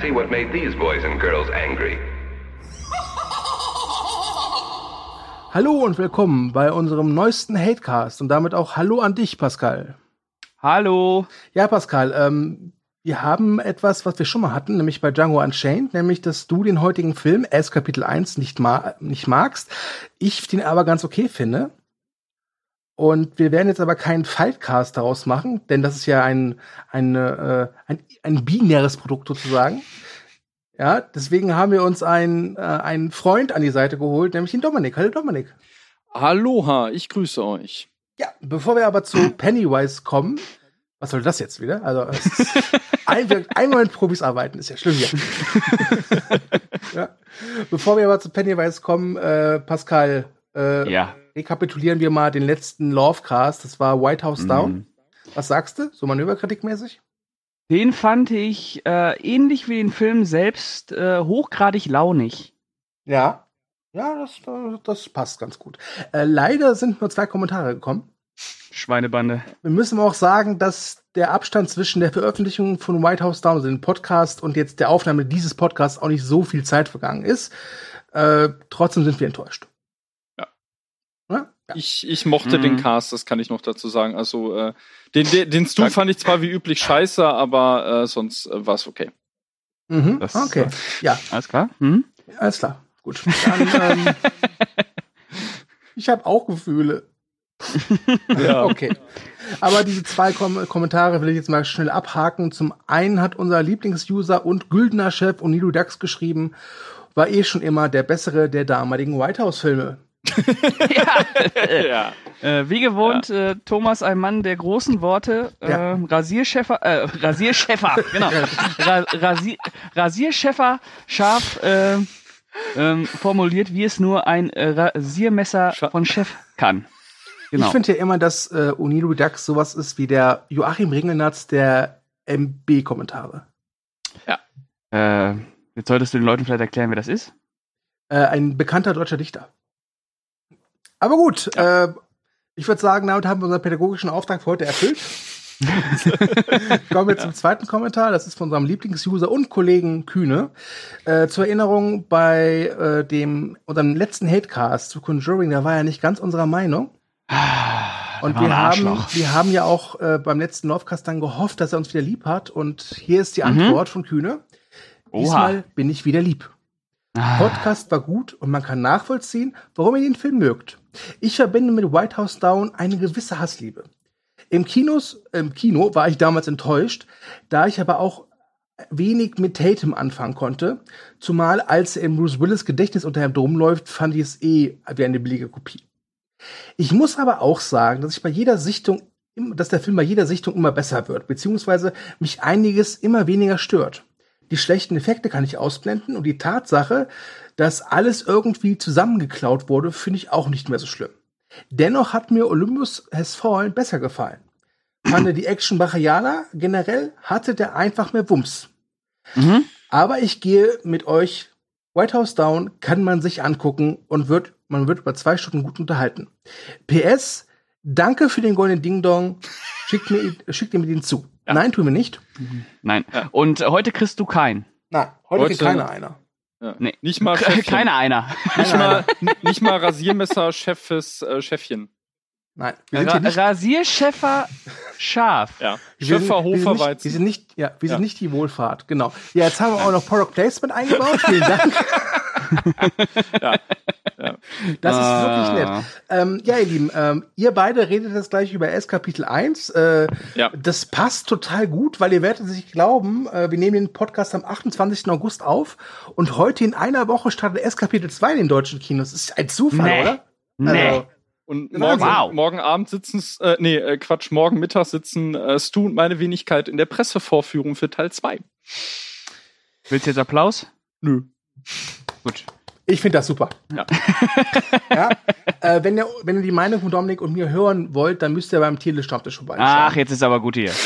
And see what made these boys and girls angry. Hallo und willkommen bei unserem neuesten Hatecast und damit auch Hallo an dich, Pascal. Hallo. Ja, Pascal, ähm, wir haben etwas, was wir schon mal hatten, nämlich bei Django Unchained, nämlich, dass du den heutigen Film, S Kapitel 1, nicht, ma nicht magst. Ich den aber ganz okay finde. Und wir werden jetzt aber keinen Fightcast daraus machen, denn das ist ja ein, ein, äh, ein, ein binäres Produkt sozusagen. Ja, deswegen haben wir uns einen, äh, einen Freund an die Seite geholt, nämlich den Dominik. Hallo Dominik. Aloha, ich grüße euch. Ja, bevor wir aber zu Pennywise kommen, was soll das jetzt wieder? Also ein, einmal mit Profis arbeiten ist ja schlimm hier. ja. Bevor wir aber zu Pennywise kommen, äh, Pascal, äh, Ja. Rekapitulieren wir mal den letzten Lovecast. Das war White House Down. Mhm. Was sagst du? So manöverkritikmäßig? Den fand ich äh, ähnlich wie den Film selbst äh, hochgradig launig. Ja. Ja, das, das passt ganz gut. Äh, leider sind nur zwei Kommentare gekommen. Schweinebande. Wir müssen aber auch sagen, dass der Abstand zwischen der Veröffentlichung von White House Down, also dem Podcast, und jetzt der Aufnahme dieses Podcasts auch nicht so viel Zeit vergangen ist. Äh, trotzdem sind wir enttäuscht. Ja. Ich, ich mochte Mhm. den Cast, das kann ich noch dazu sagen. Also äh, den, den, den Stu fand ich zwar wie üblich scheiße, aber äh, sonst äh, war es okay. Mhm. Das- okay. Ja, Alles klar? Hm? alles klar. Gut. Dann, ähm, ich habe auch Gefühle. Ja. Okay. Aber diese zwei Kom Kommentare will ich jetzt mal schnell abhaken. Zum einen hat unser Lieblingsuser und Güldner Chef Onilu Dax geschrieben, war eh schon immer der bessere der damaligen White House Filme. ja. Äh, wie gewohnt, äh, Thomas, ein Mann der großen Worte. Ja. Äh, Rasierschäfer, äh, Rasierschäfer, genau. Ra Rasier Rasierschäfer scharf äh, ähm, formuliert, wie es nur ein äh, Rasiermesser Scha- von Chef kann. Genau. Ich finde ja immer, dass äh, Onilu Dax sowas ist wie der Joachim Ringelnatz der MB-Kommentare. äh, jetzt solltest du den Leuten vielleicht erklären, wer das ist. Äh, ein bekannter deutscher Dichter. Aber gut, äh, ich würde sagen, damit haben wir unseren pädagogischen Auftrag für heute erfüllt. Kommen wir zum zweiten Kommentar. Das ist von unserem Lieblingsuser und Kollegen Kühne. Äh, zur Erinnerung, bei äh, dem unserem letzten Hatecast zu Conjuring, da war er nicht ganz unserer Meinung. Und war wir haben, Arschloch. wir haben ja auch äh, beim letzten Lovecast dann gehofft, dass er uns wieder lieb hat. Und hier ist die Mhm. Antwort von Kühne. Oha. Diesmal bin ich wieder lieb. Ah. Podcast war gut und man kann nachvollziehen, warum ihr den Film mögt. Ich verbinde mit White House Down eine gewisse Hassliebe. Im, Kinos, Im Kino war ich damals enttäuscht, da ich aber auch wenig mit Tatum anfangen konnte. Zumal als er in Bruce Willis Gedächtnis unter dem Dom läuft, fand ich es eh wie eine billige Kopie. Ich muss aber auch sagen, dass ich bei jeder Sichtung, im- dass der Film bei jeder Sichtung immer besser wird, beziehungsweise mich einiges immer weniger stört. Die schlechten Effekte kann ich ausblenden und die Tatsache, dass alles irgendwie zusammengeklaut wurde, finde ich auch nicht mehr so schlimm. Dennoch hat mir Olympus Has Fallen besser gefallen. Fand die Action brachialer, generell hatte der einfach mehr Wumms. Mhm. Aber ich gehe mit euch. White House Down kann man sich angucken und wird, man wird über zwei Stunden gut unterhalten. PS, danke für den goldenen Ding Dong. Schickt mir, schickt ihr mir den zu. Nein, tun wir nicht. Nein. Und heute kriegst du keinen. Nein, heute, Heute- kriegt keiner einer. Ja. Nee. Nicht mal Chefchen. Keiner einer. Nicht mal, nicht mal Rasiermesser, Chefes, äh, Chefchen. Nein, wir sind Ra. Rasierschäfer scharf. Ja. Sind Hofer, nicht, wir Weizen. sind nicht, ja, wir sind Ja. nicht die Wohlfahrt, genau. Ja, jetzt haben wir auch noch Product Placement eingebaut. Vielen Dank. Ja. Ja. Das ist Ah. wirklich nett. Ähm, ja, ihr Lieben, ähm, ihr beide redet jetzt gleich über S Kapitel 1. Äh, Ja. Das passt total gut, weil ihr werdet es nicht glauben, äh, wir nehmen den Podcast am 28. August auf und heute in einer Woche startet S Kapitel 2 in den deutschen Kinos. Das ist ein Zufall, Nee. oder? Nee. Also, Und morgen, Wow. morgen Abend sitzen, äh, nee, äh, Quatsch, morgen Mittag sitzen äh, Stu und meine Wenigkeit in der Pressevorführung für Teil 2. Willst du jetzt Applaus? Nö. Gut. Ich finde das super. Ja. ja? Äh, wenn, ihr, wenn ihr die Meinung von Dominik und mir hören wollt, dann müsst ihr beim Telestammtisch vorbeischauen. Ach, jetzt ist aber gut hier.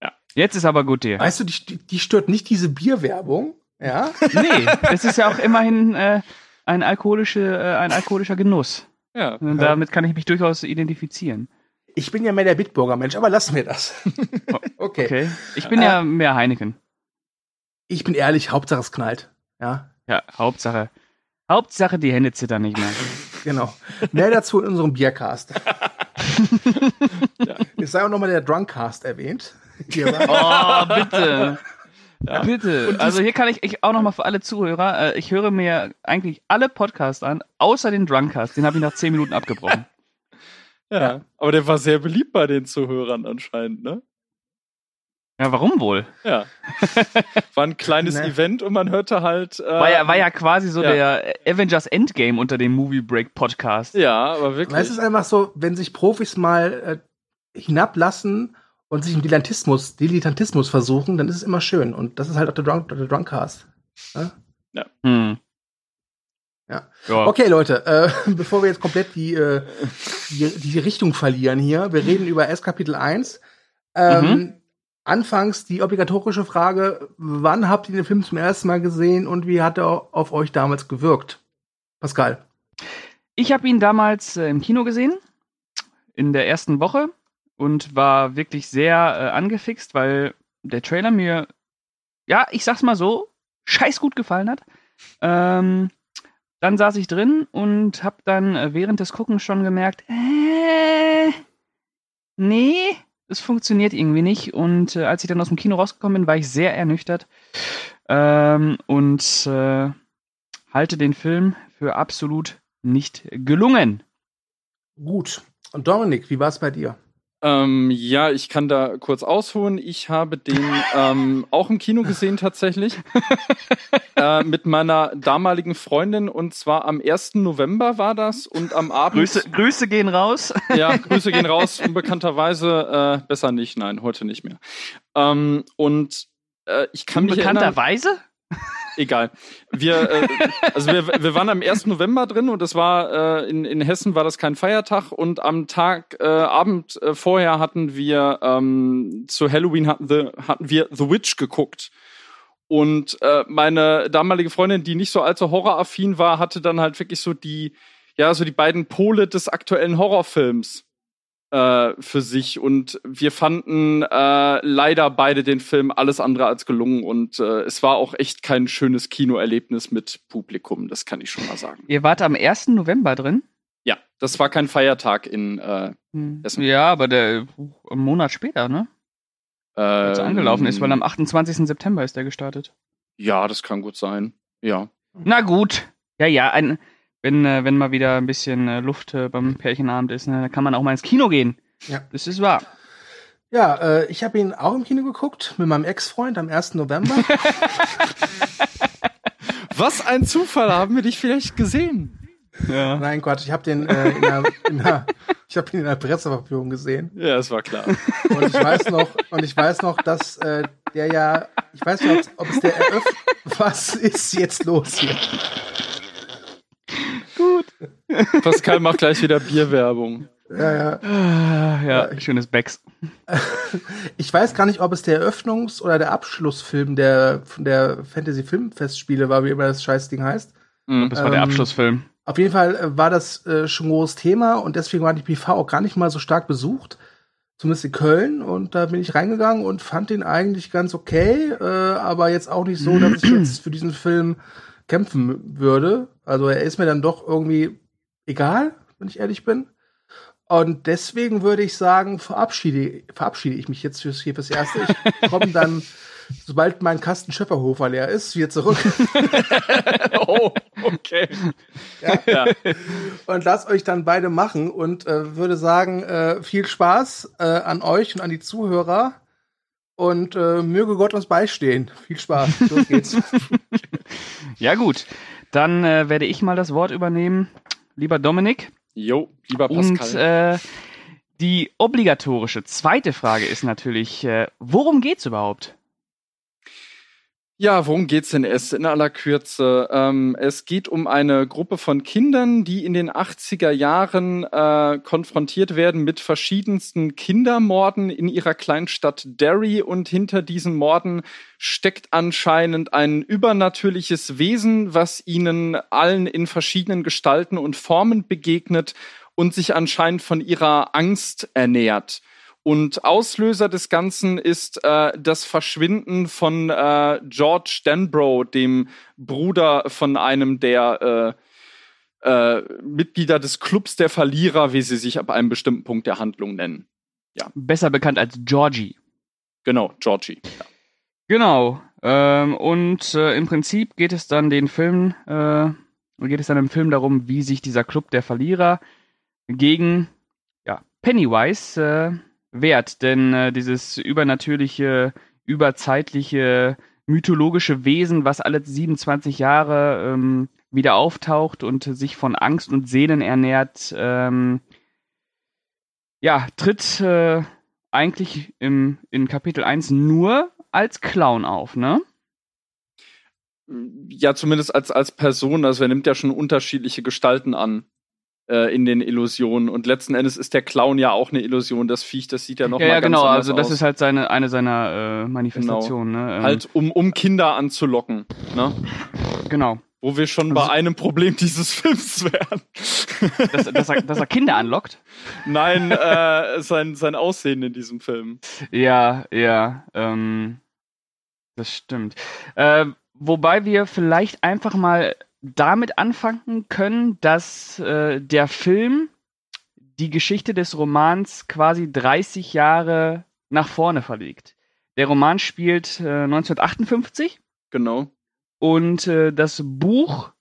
Ja. Jetzt ist aber gut hier. Weißt du, die, die stört nicht diese Bierwerbung. Ja? Nee, das ist ja auch immerhin äh, ein, alkoholische, äh, ein alkoholischer Genuss. Ja. Und damit kann ich mich durchaus identifizieren. Ich bin ja mehr der Bitburger-Mensch, aber lassen wir das. okay. Okay. Ich bin ja mehr Heineken. Ich bin ehrlich, Hauptsache es knallt. Ja, Ja, Hauptsache. Hauptsache, die Hände zittern nicht mehr. genau. Mehr dazu in unserem Biercast. Es sei auch nochmal der Drunkcast erwähnt. Oh, bitte. Bitte. Also hier kann ich, ich auch noch mal für alle Zuhörer, äh, ich höre mir eigentlich alle Podcasts an, außer den Drunkcast. Den habe ich nach zehn Minuten abgebrochen. Ja. Aber der war sehr beliebt bei den Zuhörern anscheinend, ne? Ja, warum wohl? Ja. War ein kleines Ne. Event und man hörte halt. Äh, War ja, war ja quasi so ja. der Avengers Endgame unter dem Movie Break Podcast. Ja, aber wirklich. Weil es ist einfach so, wenn sich Profis mal äh, hinablassen und sich im Dilettantismus, Dilettantismus versuchen, dann ist es immer schön. Und das ist halt auch der, Drunk, der Drunkcast. Hm. Ja. ja. Okay, Leute, äh, bevor wir jetzt komplett die, äh, die, die Richtung verlieren hier, wir reden über S Kapitel 1. Ähm, Anfangs die obligatorische Frage, wann habt ihr den Film zum ersten Mal gesehen und wie hat er auf euch damals gewirkt? Pascal. Ich habe ihn damals äh, im Kino gesehen, in der ersten Woche und war wirklich sehr äh, angefixt, weil der Trailer mir, ja, ich sag's mal so, scheiß gut gefallen hat. Ähm, dann saß ich drin und hab dann äh, während des Guckens schon gemerkt, äh, nee, es funktioniert irgendwie nicht. Und äh, als ich dann aus dem Kino rausgekommen bin, war ich sehr ernüchtert ähm, und äh, halte den Film für absolut nicht gelungen. Gut. Und Dominik, wie war es bei dir? Ähm, ja, ich kann da kurz ausholen. Ich habe den ähm, auch im Kino gesehen tatsächlich. äh, mit meiner damaligen Freundin und zwar am 1. November war das und am Abend. Grüße, Grüße gehen raus. Ja, Grüße gehen raus. Unbekannterweise äh, besser nicht, nein, heute nicht mehr. Ähm, und äh, ich kann Unbekannterweise? Egal. Wir, äh, also wir, wir waren am 1. November drin und es war äh, in, in Hessen war das kein Feiertag und am Tag äh, Abend äh, vorher hatten wir ähm, zu Halloween hatten, the, hatten wir The Witch geguckt. Und äh, meine damalige Freundin, die nicht so allzu horroraffin war, hatte dann halt wirklich so die, ja, so die beiden Pole des aktuellen Horrorfilms äh, für sich. Und wir fanden äh, leider beide den Film alles andere als gelungen. Und äh, es war auch echt kein schönes Kinoerlebnis mit Publikum, das kann ich schon mal sagen. Ihr wart am 1. November drin? Ja, das war kein Feiertag in äh, Essen. Ja, aber der einen Monat später, ne? Als er angelaufen ist, weil am 28. September ist er gestartet. Ja, das kann gut sein. Ja. Na gut. Ja, ja, ein, wenn, äh, wenn mal wieder ein bisschen äh, Luft äh, beim Pärchenabend ist, ne, dann kann man auch mal ins Kino gehen. Ja. Das ist wahr. Ja, äh, ich habe ihn auch im Kino geguckt mit meinem Ex-Freund am 1. November. Was ein Zufall, haben wir dich vielleicht gesehen? Ja. Nein, Quatsch, ich habe den äh, in der, in der, ich habe ihn in der Presseverführung gesehen. Ja, es war klar. Und ich weiß noch, und ich weiß noch, dass äh, der ja, ich weiß nicht, ob es der eröffnet. Was ist jetzt los hier? Pascal macht gleich wieder Bierwerbung. Ja, ja. Ah, ja, schönes Becks. Ich weiß gar nicht, ob es der Eröffnungs- oder der Abschlussfilm der der Fantasy Filmfestspiele war, wie immer das Scheißding heißt. Mhm. Das war der Ähm, Abschlussfilm. Auf jeden Fall äh, war das äh, schon ein großes Thema und deswegen war die PV auch gar nicht mal so stark besucht. Zumindest in Köln. Und da bin ich reingegangen und fand den eigentlich ganz okay, äh, aber jetzt auch nicht so, dass ich jetzt für diesen Film kämpfen würde. Also er ist mir dann doch irgendwie egal, wenn ich ehrlich bin. Und deswegen würde ich sagen, verabschiede, verabschiede ich mich jetzt fürs, hier fürs Erste. Ich komme dann, sobald mein Kasten Schöpferhofer leer ist, wieder zurück. Oh, okay. Ja. und lasst euch dann beide machen und äh, würde sagen, äh, viel Spaß äh, an euch und an die Zuhörer und äh, möge Gott uns beistehen. Viel Spaß. Los geht's. Ja, gut. Dann äh, werde ich mal das Wort übernehmen. Lieber Dominik. Jo, lieber Und Pascal. äh, die obligatorische zweite Frage ist natürlich, äh, worum geht's überhaupt? Ja, worum geht's denn es in aller Kürze? Ähm, es geht um eine Gruppe von Kindern, die in den 80er Jahren äh, konfrontiert werden mit verschiedensten Kindermorden in ihrer Kleinstadt Derry und hinter diesen Morden steckt anscheinend ein übernatürliches Wesen, was ihnen allen in verschiedenen Gestalten und Formen begegnet und sich anscheinend von ihrer Angst ernährt. Und Auslöser des Ganzen ist äh, das Verschwinden von äh, George Denbrough, dem Bruder von einem der äh, äh, Mitglieder des Clubs der Verlierer, wie sie sich ab einem bestimmten Punkt der Handlung nennen. Besser bekannt als Georgie. Genau, Georgie. Ja. Genau. Ähm, und äh, im Prinzip geht es dann den Film, äh, geht es dann im Film darum, wie sich dieser Club der Verlierer gegen ja, Pennywise äh, wert, denn äh, dieses übernatürliche, überzeitliche, mythologische Wesen, was alle 27 Jahre ähm, wieder auftaucht und sich von Angst und Sehnen ernährt, ähm, ja, tritt äh, eigentlich im, in Kapitel 1 nur als Clown auf, ne? Ja, zumindest als, als Person. Also er nimmt ja schon unterschiedliche Gestalten an äh, in den Illusionen. Und letzten Endes ist der Clown ja auch eine Illusion. Das Viech, das sieht ja noch ja, mal ja, ganz genau. Also das aus. ist halt seine, eine seiner äh, Manifestationen, ne? Ähm, halt, um, um Kinder anzulocken. Ne? Genau. Wo wir schon bei Also- einem Problem dieses Films wären. Dass, dass, er, dass er Kinder anlockt. Nein, äh, sein, sein Aussehen in diesem Film. Ja, ja, ähm, das stimmt. Äh, wobei wir vielleicht einfach mal damit anfangen können, dass äh, der Film die Geschichte des Romans quasi 30 Jahre nach vorne verlegt. Der Roman spielt äh, 1958 Genau. und äh, das Buch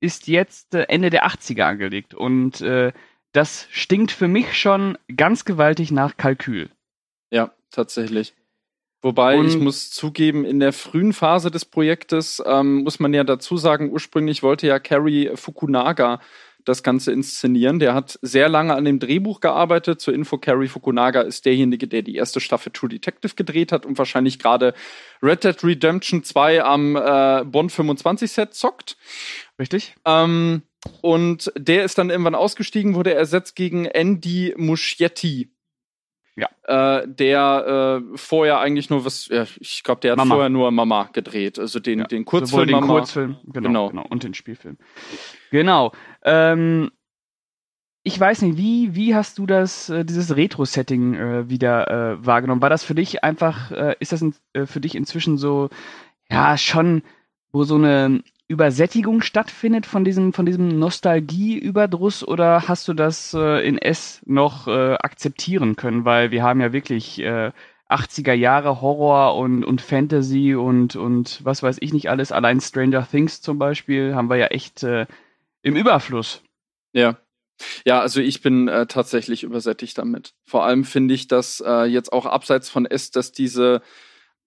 ist jetzt äh, Ende der 80er angelegt und äh, das stinkt für mich schon ganz gewaltig nach Kalkül. Ja, tatsächlich. Wobei Und- ich muss zugeben, in der frühen Phase des Projektes ähm, muss man ja dazu sagen, ursprünglich wollte ja Cary Fukunaga das Ganze inszenieren. Der hat sehr lange an dem Drehbuch gearbeitet. Zur Info, Cary Fukunaga ist derjenige, der die erste Staffel True Detective gedreht hat und wahrscheinlich gerade Red Dead Redemption 2 am äh, Bond 25 Set zockt. Richtig? Ähm, und der ist dann irgendwann ausgestiegen, wurde ersetzt gegen Andy Muschietti. Ja. Äh, der äh, vorher eigentlich nur was, ja, ich glaube, der hat Mama. vorher nur Mama gedreht, also den, Ja, den Sowohl Kurzfilm den Mama. Kurzfilm, genau, Genau. genau. und den Spielfilm. Genau. Ähm, ich weiß nicht, wie, wie hast du das, äh, dieses Retro-Setting äh, wieder äh, wahrgenommen? War das für dich einfach, ist das in, für dich inzwischen so, ja, schon, wo so eine Übersättigung stattfindet von diesem, von diesem Nostalgie-Überdruss oder hast du das äh, in S noch äh, akzeptieren können? Weil wir haben ja wirklich äh, 80er Jahre Horror und, und Fantasy und, und was weiß ich nicht alles. Allein Stranger Things zum Beispiel haben wir ja echt äh, im Überfluss. Ja. Ja, also ich bin äh, tatsächlich übersättigt damit. Vor allem finde ich, dass äh, jetzt auch abseits von S, dass diese,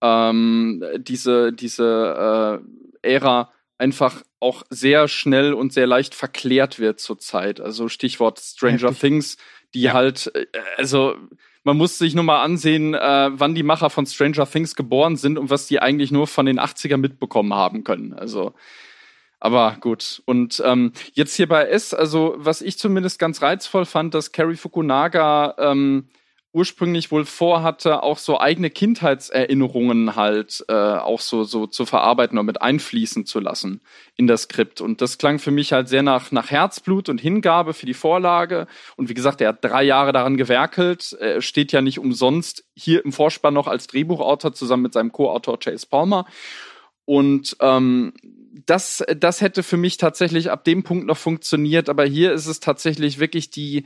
ähm, diese, diese äh, Ära einfach auch sehr schnell und sehr leicht verklärt wird zurzeit. Also Stichwort Stranger Heftig. Things, die halt, äh, also man muss sich nur mal ansehen, äh, wann die Macher von Stranger Things geboren sind und was die eigentlich nur von den 80er mitbekommen haben können. Also aber gut. Und ähm, jetzt hier bei S, also was ich zumindest ganz reizvoll fand, dass Cary Fukunaga ähm, ursprünglich wohl vorhatte, auch so eigene Kindheitserinnerungen halt äh, auch so, so zu verarbeiten und mit einfließen zu lassen in das Skript. Und das klang für mich halt sehr nach, nach Herzblut und Hingabe für die Vorlage. Und wie gesagt, er hat drei Jahre daran gewerkelt, Er steht ja nicht umsonst hier im Vorspann noch als Drehbuchautor zusammen mit seinem Co-Autor Chase Palmer. Und ähm, das, das hätte für mich tatsächlich ab dem Punkt noch funktioniert, aber hier ist es tatsächlich wirklich die,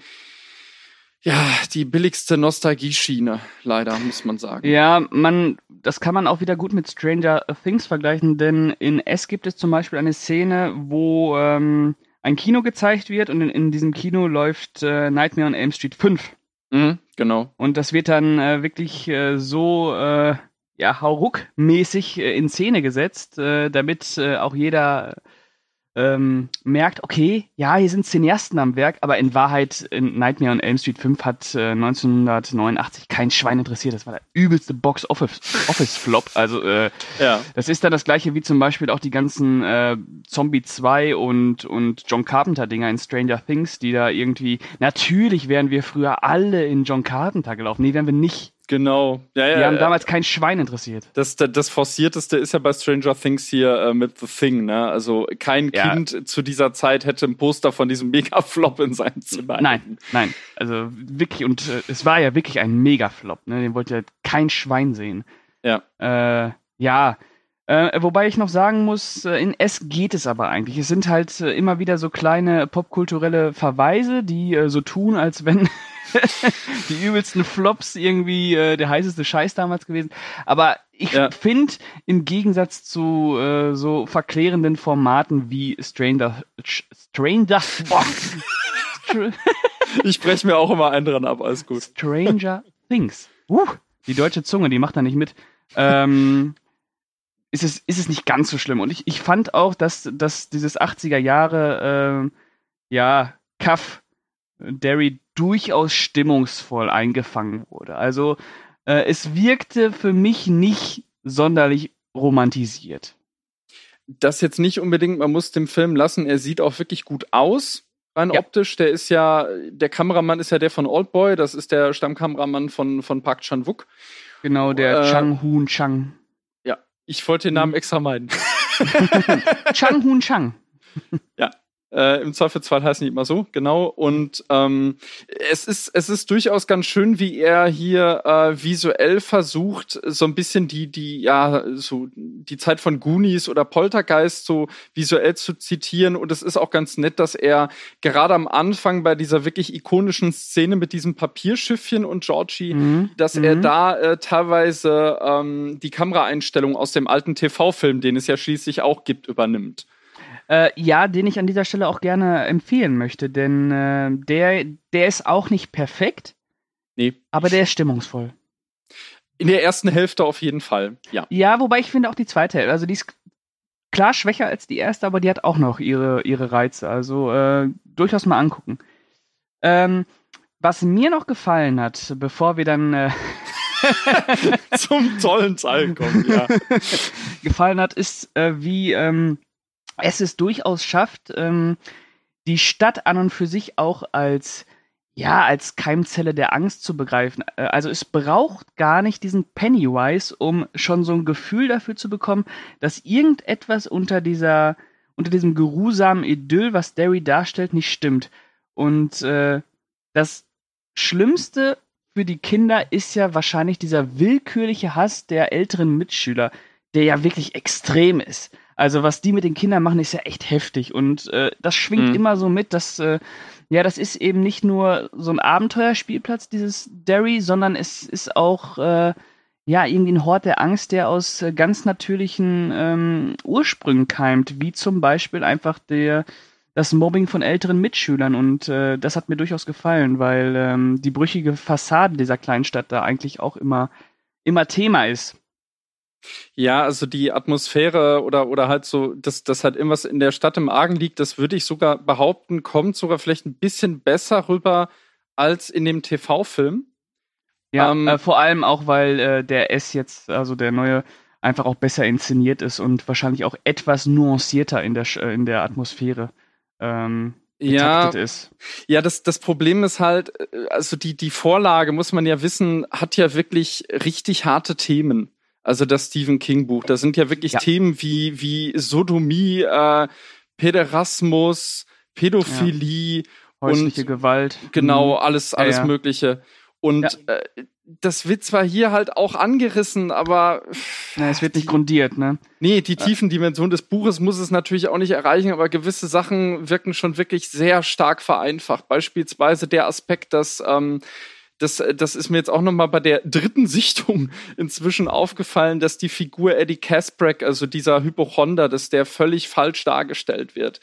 ja, die billigste Nostalgie-Schiene, leider, muss man sagen. Ja, man, das kann man auch wieder gut mit Stranger Things vergleichen, denn in S gibt es zum Beispiel eine Szene, wo ähm, ein Kino gezeigt wird und in, in diesem Kino läuft äh, Nightmare on Elm Street 5. Mhm, genau. Und das wird dann äh, wirklich äh, so äh, ja, hauruck-mäßig äh, in Szene gesetzt, äh, damit äh, auch jeder ähm, merkt, okay, ja, hier sind Cineasten am Werk, aber in Wahrheit in Nightmare on Elm Street 5 hat äh, 1989 kein Schwein interessiert. Das war der übelste Box-Office-Flop. Also äh, Ja. das ist dann das gleiche wie zum Beispiel auch die ganzen äh, Zombie 2 und, und John Carpenter-Dinger in Stranger Things, die da irgendwie, natürlich wären wir früher alle in John Carpenter gelaufen. Nee, wären wir nicht. Genau. Ja, ja, Die haben ja. damals kein Schwein interessiert. Das, das, das Forcierteste ist ja bei Stranger Things hier äh, mit The Thing, ne? Also kein. Kind zu dieser Zeit hätte ein Poster von diesem Mega-Flop in seinem Zimmer. Nein, nein. Also wirklich, und äh, es war ja wirklich ein Mega-Flop. Ne? Den wollte ja kein Schwein sehen. Ja. Äh, ja. Äh, wobei ich noch sagen muss, äh, in S geht es aber eigentlich. Es sind halt äh, immer wieder so kleine popkulturelle Verweise, die äh, so tun, als wenn die übelsten Flops irgendwie äh, der heißeste Scheiß damals gewesen. Aber ich Ja. finde, im Gegensatz zu äh, so verklärenden Formaten wie Stranger, Stranger, Ich breche mir auch immer einen dran ab, alles gut. Stranger Things. Uh, die deutsche Zunge, die macht da nicht mit. Ähm, ist, es, ist es nicht ganz so schlimm. Und ich, ich fand auch, dass, dass dieses 80er Jahre, ähm, ja, Kaff Derry durchaus stimmungsvoll eingefangen wurde. Also äh, es wirkte für mich nicht sonderlich romantisiert. Das jetzt nicht unbedingt, man muss dem Film lassen, er sieht auch wirklich gut aus. Rein Ja. optisch, der ist ja, der Kameramann ist ja der von Oldboy, das ist der Stammkameramann von, von Park Chan-wook. Genau, der Äh, Chang Hoon Chang. Ich wollte den Namen extra meiden. Chang Hoon Chang. Äh, Im Zweifelsfall heißen die immer so, genau. Und ähm, es, ist, es ist durchaus ganz schön, wie er hier äh, visuell versucht, so ein bisschen die, die, ja, so die Zeit von Goonies oder Poltergeist so visuell zu zitieren. Und es ist auch ganz nett, dass er gerade am Anfang bei dieser wirklich ikonischen Szene mit diesem Papierschiffchen und Georgie, Mhm. dass er Mhm. da äh, teilweise ähm, die Kameraeinstellung aus dem alten TV-Film, den es ja schließlich auch gibt, übernimmt. Äh, ja, den ich an dieser Stelle auch gerne empfehlen möchte, denn äh, der, der ist auch nicht perfekt, Nee. aber der ist stimmungsvoll. In der ersten Hälfte auf jeden Fall, ja. Ja, wobei ich finde auch die zweite Hälfte, also die ist klar schwächer als die erste, aber die hat auch noch ihre, ihre Reize, also äh, durchaus mal angucken. Ähm, was mir noch gefallen hat, bevor wir dann äh, Zum tollen Teil kommen, ja. gefallen hat, ist, äh, wie ähm, es es durchaus schafft, ähm, die Stadt an und für sich auch als ja, als Keimzelle der Angst zu begreifen. Äh, Also es braucht gar nicht diesen Pennywise, um schon so ein Gefühl dafür zu bekommen, dass irgendetwas unter dieser, unter diesem geruhsamen Idyll, was Derry darstellt, nicht stimmt. Und äh, das Schlimmste für die Kinder ist ja wahrscheinlich dieser willkürliche Hass der älteren Mitschüler, der ja wirklich extrem ist. Also was die mit den Kindern machen, ist ja echt heftig. Und äh, das schwingt Mhm. immer so mit, dass äh, ja, das ist eben nicht nur so ein Abenteuerspielplatz, dieses Derry, sondern es ist auch äh, ja irgendwie ein Hort der Angst, der aus äh, ganz natürlichen ähm, Ursprüngen keimt, wie zum Beispiel einfach der das Mobbing von älteren Mitschülern und äh, das hat mir durchaus gefallen, weil ähm, die brüchige Fassade dieser kleinen Stadt da eigentlich auch immer immer Thema ist. Ja, also die Atmosphäre oder, oder halt so, dass, dass halt irgendwas in der Stadt im Argen liegt, das würde ich sogar behaupten, kommt sogar vielleicht ein bisschen besser rüber als in dem TV-Film. Ja, Ähm, äh, vor allem auch, weil äh, der S jetzt, also der neue, einfach auch besser inszeniert ist und wahrscheinlich auch etwas nuancierter in der, äh, in der Atmosphäre ähm, Ja, ist. Ja, das, das Problem ist halt, äh, also die, die Vorlage, muss man ja wissen, hat ja wirklich richtig harte Themen. Also das Stephen King Buch. Da sind ja wirklich Ja. Themen wie, wie Sodomie, äh, Päderasmus, Pädophilie, Häusliche und- Gewalt. genau, alles, alles ja. Mögliche. Und äh, das wird zwar hier halt auch angerissen, aber Ja, es wird nicht grundiert, ne? Nee, die tiefen Dimension des Buches muss es natürlich auch nicht erreichen, aber gewisse Sachen wirken schon wirklich sehr stark vereinfacht. Beispielsweise der Aspekt, dass ähm, das, das ist mir jetzt auch noch mal bei der dritten Sichtung inzwischen aufgefallen, dass die Figur Eddie Kasprek, also dieser Hypochonder, dass der völlig falsch dargestellt wird.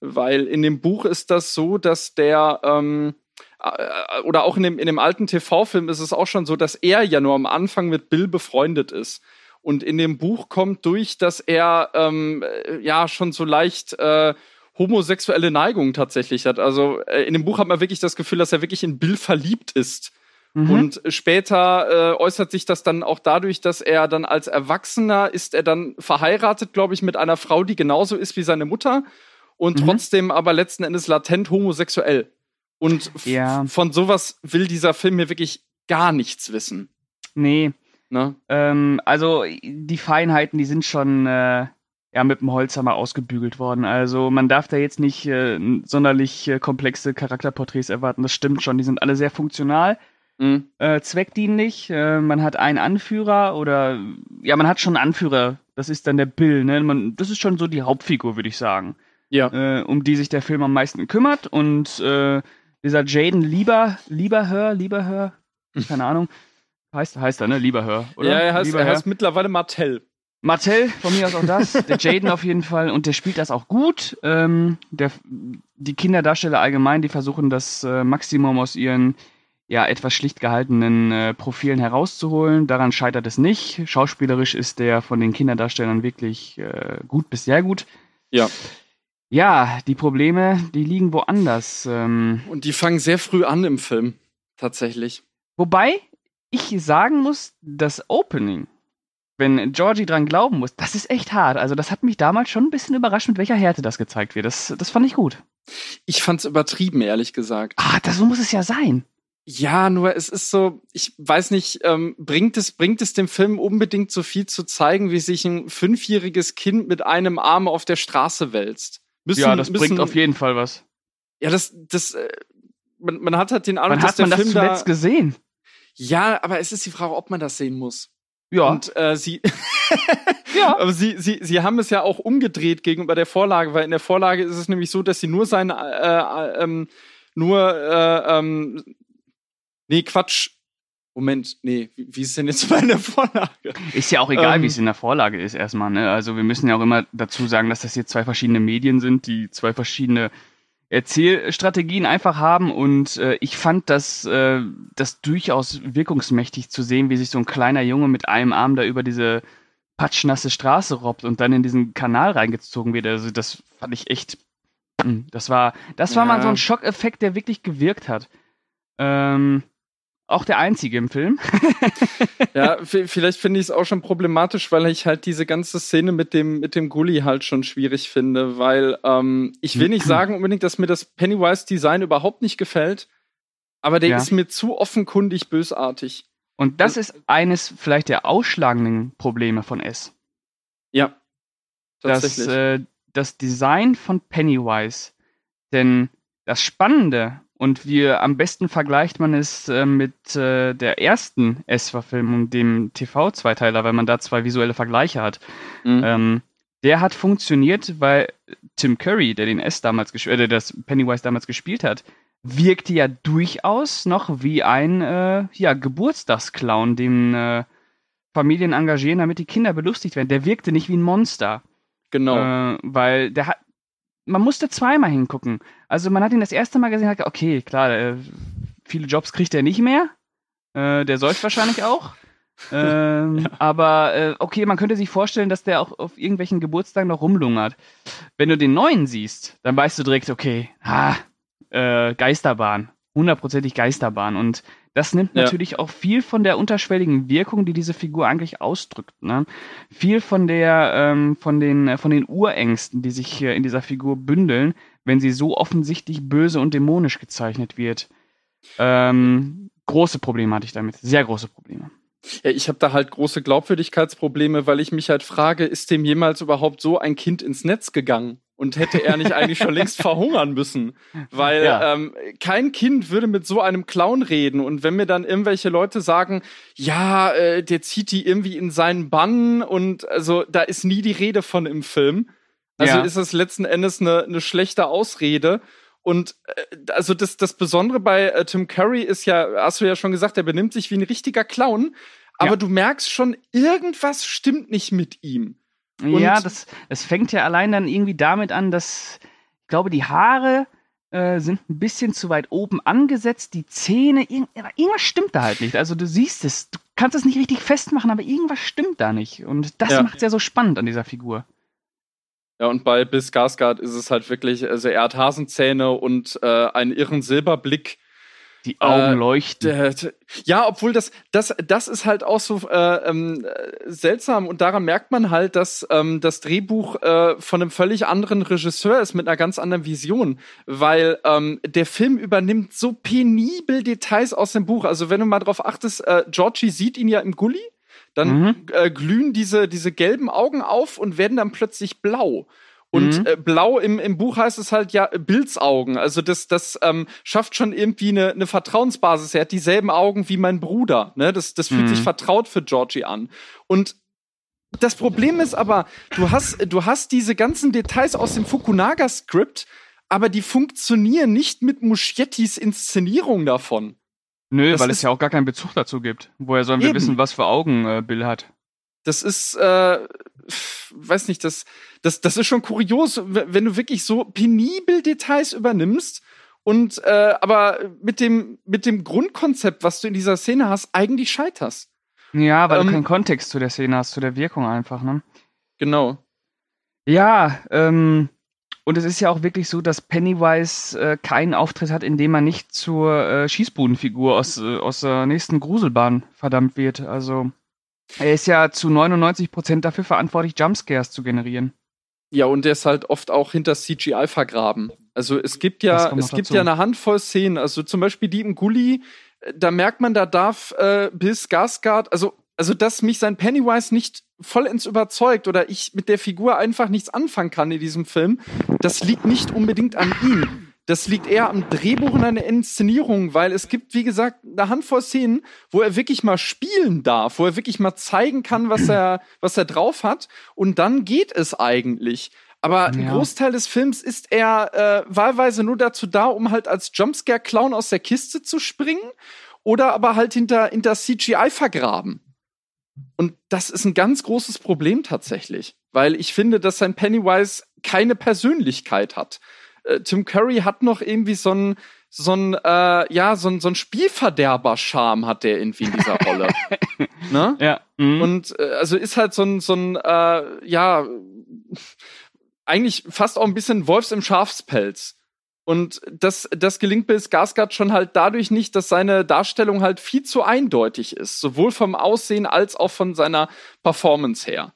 Weil in dem Buch ist das so, dass der ähm, äh, oder auch in dem, in dem alten TV-Film ist es auch schon so, dass er ja nur am Anfang mit Bill befreundet ist. Und in dem Buch kommt durch, dass er ähm, äh, ja schon so leicht äh, homosexuelle Neigungen tatsächlich hat. Also äh, in dem Buch hat man wirklich das Gefühl, dass er wirklich in Bill verliebt ist. Mhm. Und später äh, äußert sich das dann auch dadurch, dass er dann als Erwachsener ist er dann verheiratet, glaube ich, mit einer Frau, die genauso ist wie seine Mutter und Mhm. trotzdem aber letzten Endes latent homosexuell. Und Ja. von sowas will dieser Film hier wirklich gar nichts wissen. Nee. Ne? Ähm, also die Feinheiten, die sind schon äh, ja, mit dem Holzhammer ausgebügelt worden. Also man darf da jetzt nicht äh, sonderlich äh, komplexe Charakterporträts erwarten. Das stimmt schon. Die sind alle sehr funktional, Mhm. äh, zweckdienlich. Äh, man hat einen Anführer oder ja, man hat schon einen Anführer. Das ist dann der Bill. Ne? Man, das ist schon so die Hauptfigur, würde ich sagen, Ja. äh, um die sich der Film am meisten kümmert. Und äh, dieser Jaden Lieber, Lieberhör, Lieberhör, keine Ahnung. Heißt, heißt er, ne? Lieberhör, oder? Ja, er heißt, er heißt mittlerweile Martell. Martell, von mir aus auch das. Der Jaden auf jeden Fall. Und der spielt das auch gut. Ähm, der, die Kinderdarsteller allgemein, die versuchen das äh, Maximum aus ihren ja etwas schlicht gehaltenen äh, Profilen herauszuholen. Daran scheitert es nicht. Schauspielerisch ist der von den Kinderdarstellern wirklich äh, gut bis sehr gut. Ja. Ja, die Probleme, die liegen woanders. Ähm, Und die fangen sehr früh an im Film. Tatsächlich. Wobei ich sagen muss, das Opening, wenn Georgie dran glauben muss, das ist echt hart. Also das hat mich damals schon ein bisschen überrascht, mit welcher Härte das gezeigt wird. Das, das fand ich gut. Ich fand's übertrieben, ehrlich gesagt. Ah, das, so muss es ja sein. Ja, nur es ist so, ich weiß nicht, ähm, bringt es, bringt es dem Film unbedingt so viel zu zeigen, wie sich ein fünfjähriges Kind mit einem Arm auf der Straße wälzt? Müssen, ja, das müssen, bringt auf jeden Fall was. Ja, das, das, äh, man, man hat halt den Eindruck, Wann dass hat man der das Film zuletzt da. gesehen? Ja, aber es ist die Frage, ob man das sehen muss. Ja. Und äh, sie, ja. aber sie, sie, sie haben es ja auch umgedreht gegenüber der Vorlage, weil in der Vorlage ist es nämlich so, dass sie nur seine, äh, äh, ähm, nur, äh, ähm, nee, Quatsch. Moment, nee, wie, wie ist denn jetzt bei der Vorlage? Ist ja auch egal, Ähm, wie es in der Vorlage ist erstmal. Ne? Also wir müssen ja auch immer dazu sagen, dass das hier zwei verschiedene Medien sind, die zwei verschiedene Erzählstrategien einfach haben. Und äh, ich fand das, äh, das durchaus wirkungsmächtig zu sehen, wie sich so ein kleiner Junge mit einem Arm da über diese patschnasse Straße robbt und dann in diesen Kanal reingezogen wird. Also das fand ich echt. mm, Das war, das war Ja. mal so ein Schockeffekt, der wirklich gewirkt hat. Ähm, auch der einzige im Film. Ja, vielleicht finde ich es auch schon problematisch, weil ich halt diese ganze Szene mit dem, mit dem Gully halt schon schwierig finde, weil ähm, ich will nicht sagen unbedingt, dass mir das Pennywise-Design überhaupt nicht gefällt, aber der Ja. ist mir zu offenkundig bösartig. Und das ist eines vielleicht der ausschlagenden Probleme von S. Ja. Das, äh, das Design von Pennywise. Denn das Spannende, und wir am besten vergleicht man es äh, mit äh, der ersten S-Verfilmung, dem TV-Zweiteiler, weil man da zwei visuelle Vergleiche hat. Mhm. Ähm, der hat funktioniert, weil Tim Curry, der den S damals gespielt, äh, der das Pennywise damals gespielt hat, wirkte ja durchaus noch wie ein äh, ja, Geburtstagsclown, den äh, Familien engagieren, damit die Kinder belustigt werden. Der wirkte nicht wie ein Monster. genau. Äh, weil der hat. Man musste zweimal hingucken. Also man hat ihn das erste Mal gesehen, hat gesagt, okay, klar, äh, viele Jobs kriegt er nicht mehr. Äh, der säuft wahrscheinlich auch. Ähm, Aber äh, okay, man könnte sich vorstellen, dass der auch auf irgendwelchen Geburtstagen noch rumlungert. Wenn du den neuen siehst, dann weißt du direkt, okay, ha, äh, Geisterbahn. Hundertprozentig Geisterbahn. Und das nimmt Ja. natürlich auch viel von der unterschwelligen Wirkung, die diese Figur eigentlich ausdrückt. Ne? Viel von der, ähm, von den, äh, von den Urängsten, die sich hier in dieser Figur bündeln, wenn sie so offensichtlich böse und dämonisch gezeichnet wird. Ähm, große Probleme hatte ich damit. Sehr große Probleme. Ja, ich habe da halt große Glaubwürdigkeitsprobleme, weil ich mich halt frage, ist dem jemals überhaupt so ein Kind ins Netz gegangen? Und hätte er nicht eigentlich schon längst verhungern müssen? Weil Ja. ähm, kein Kind würde mit so einem Clown reden. Und wenn mir dann irgendwelche Leute sagen, ja, äh, der zieht die irgendwie in seinen Bann und also da ist nie die Rede von im Film. Also Ja. ist es letzten Endes eine, eine schlechte Ausrede. Und äh, also das, das Besondere bei äh, Tim Curry ist ja, hast du ja schon gesagt, er benimmt sich wie ein richtiger Clown, aber Ja. du merkst schon, irgendwas stimmt nicht mit ihm. ja, Und- das, das fängt ja allein dann irgendwie damit an, dass ich glaube, die Haare äh, sind ein bisschen zu weit oben angesetzt, die Zähne, irgend, irgendwas stimmt da halt nicht. Also du siehst es, du kannst es nicht richtig festmachen, aber irgendwas stimmt da nicht. Und das Ja. macht es ja so spannend an dieser Figur. Ja, und bei Bill Skarsgård ist es halt wirklich, also er hat Hasenzähne und äh, einen irren Silberblick. Die Augen äh, leuchten. Ja, obwohl das, das, das ist halt auch so äh, ähm, seltsam und daran merkt man halt, dass ähm, das Drehbuch äh, von einem völlig anderen Regisseur ist mit einer ganz anderen Vision, weil ähm, der Film übernimmt so penibel Details aus dem Buch. Also wenn du mal drauf achtest, äh, Georgie sieht ihn ja im Gully, dann mhm. äh, glühen diese, diese gelben Augen auf und werden dann plötzlich blau. Und mhm. äh, blau im, im Buch heißt es halt ja Bildsaugen. Also das, das ähm, schafft schon irgendwie eine, eine Vertrauensbasis. Er hat dieselben Augen wie mein Bruder. Ne? Das, das fühlt mhm. sich vertraut für Georgie an. Und das Problem ist aber, du hast, du hast diese ganzen Details aus dem Fukunaga-Skript, aber die funktionieren nicht mit Muschettis Inszenierung davon. Nö, das weil es ja auch gar keinen Bezug dazu gibt. Woher sollen wir eben. wissen, was für Augen äh, Bill hat? Das ist, äh, weiß nicht, das, das, das ist schon kurios, wenn du wirklich so penibel Details übernimmst und äh, aber mit dem, mit dem Grundkonzept, was du in dieser Szene hast, eigentlich scheiterst. Ja, weil ähm, du keinen Kontext zu der Szene hast, zu der Wirkung einfach, ne? Genau. Ja, ähm, und es ist ja auch wirklich so, dass Pennywise äh, keinen Auftritt hat, in dem er nicht zur äh, Schießbudenfigur aus, äh, aus der nächsten Gruselbahn verdammt wird. Also er ist ja zu 99 Prozent dafür verantwortlich, Jumpscares zu generieren. Ja, und der ist halt oft auch hinter CGI vergraben. Also es gibt ja, es gibt dazu. ja eine Handvoll Szenen, also zum Beispiel die im Gully, äh, da merkt man, da darf äh, Bill Skarsgård, also also dass mich sein Pennywise nicht vollends überzeugt oder ich mit der Figur einfach nichts anfangen kann in diesem Film, das liegt nicht unbedingt an ihm. Das liegt eher am Drehbuch und an der Inszenierung, weil es gibt, wie gesagt, eine Handvoll Szenen, wo er wirklich mal spielen darf, wo er wirklich mal zeigen kann, was er, was er drauf hat. Und dann geht es eigentlich. Aber ja. ein Großteil des Films ist er äh, wahlweise nur dazu da, um halt als Jumpscare-Clown aus der Kiste zu springen oder aber halt hinter, hinter CGI vergraben. Und das ist ein ganz großes Problem tatsächlich, weil ich finde, dass sein Pennywise keine Persönlichkeit hat äh, Tim Curry hat noch irgendwie so ein so ein äh, ja so ein so ein Spielverderber-Charme hat der irgendwie in dieser Rolle. ne? Ja. Mhm. Und äh, also ist halt so ein so ein äh, ja eigentlich fast auch ein bisschen Wolfs im Schafspelz. Und das, das gelingt Bill Skarsgård schon halt dadurch nicht, dass seine Darstellung halt viel zu eindeutig ist. Sowohl vom Aussehen als auch von seiner Performance her.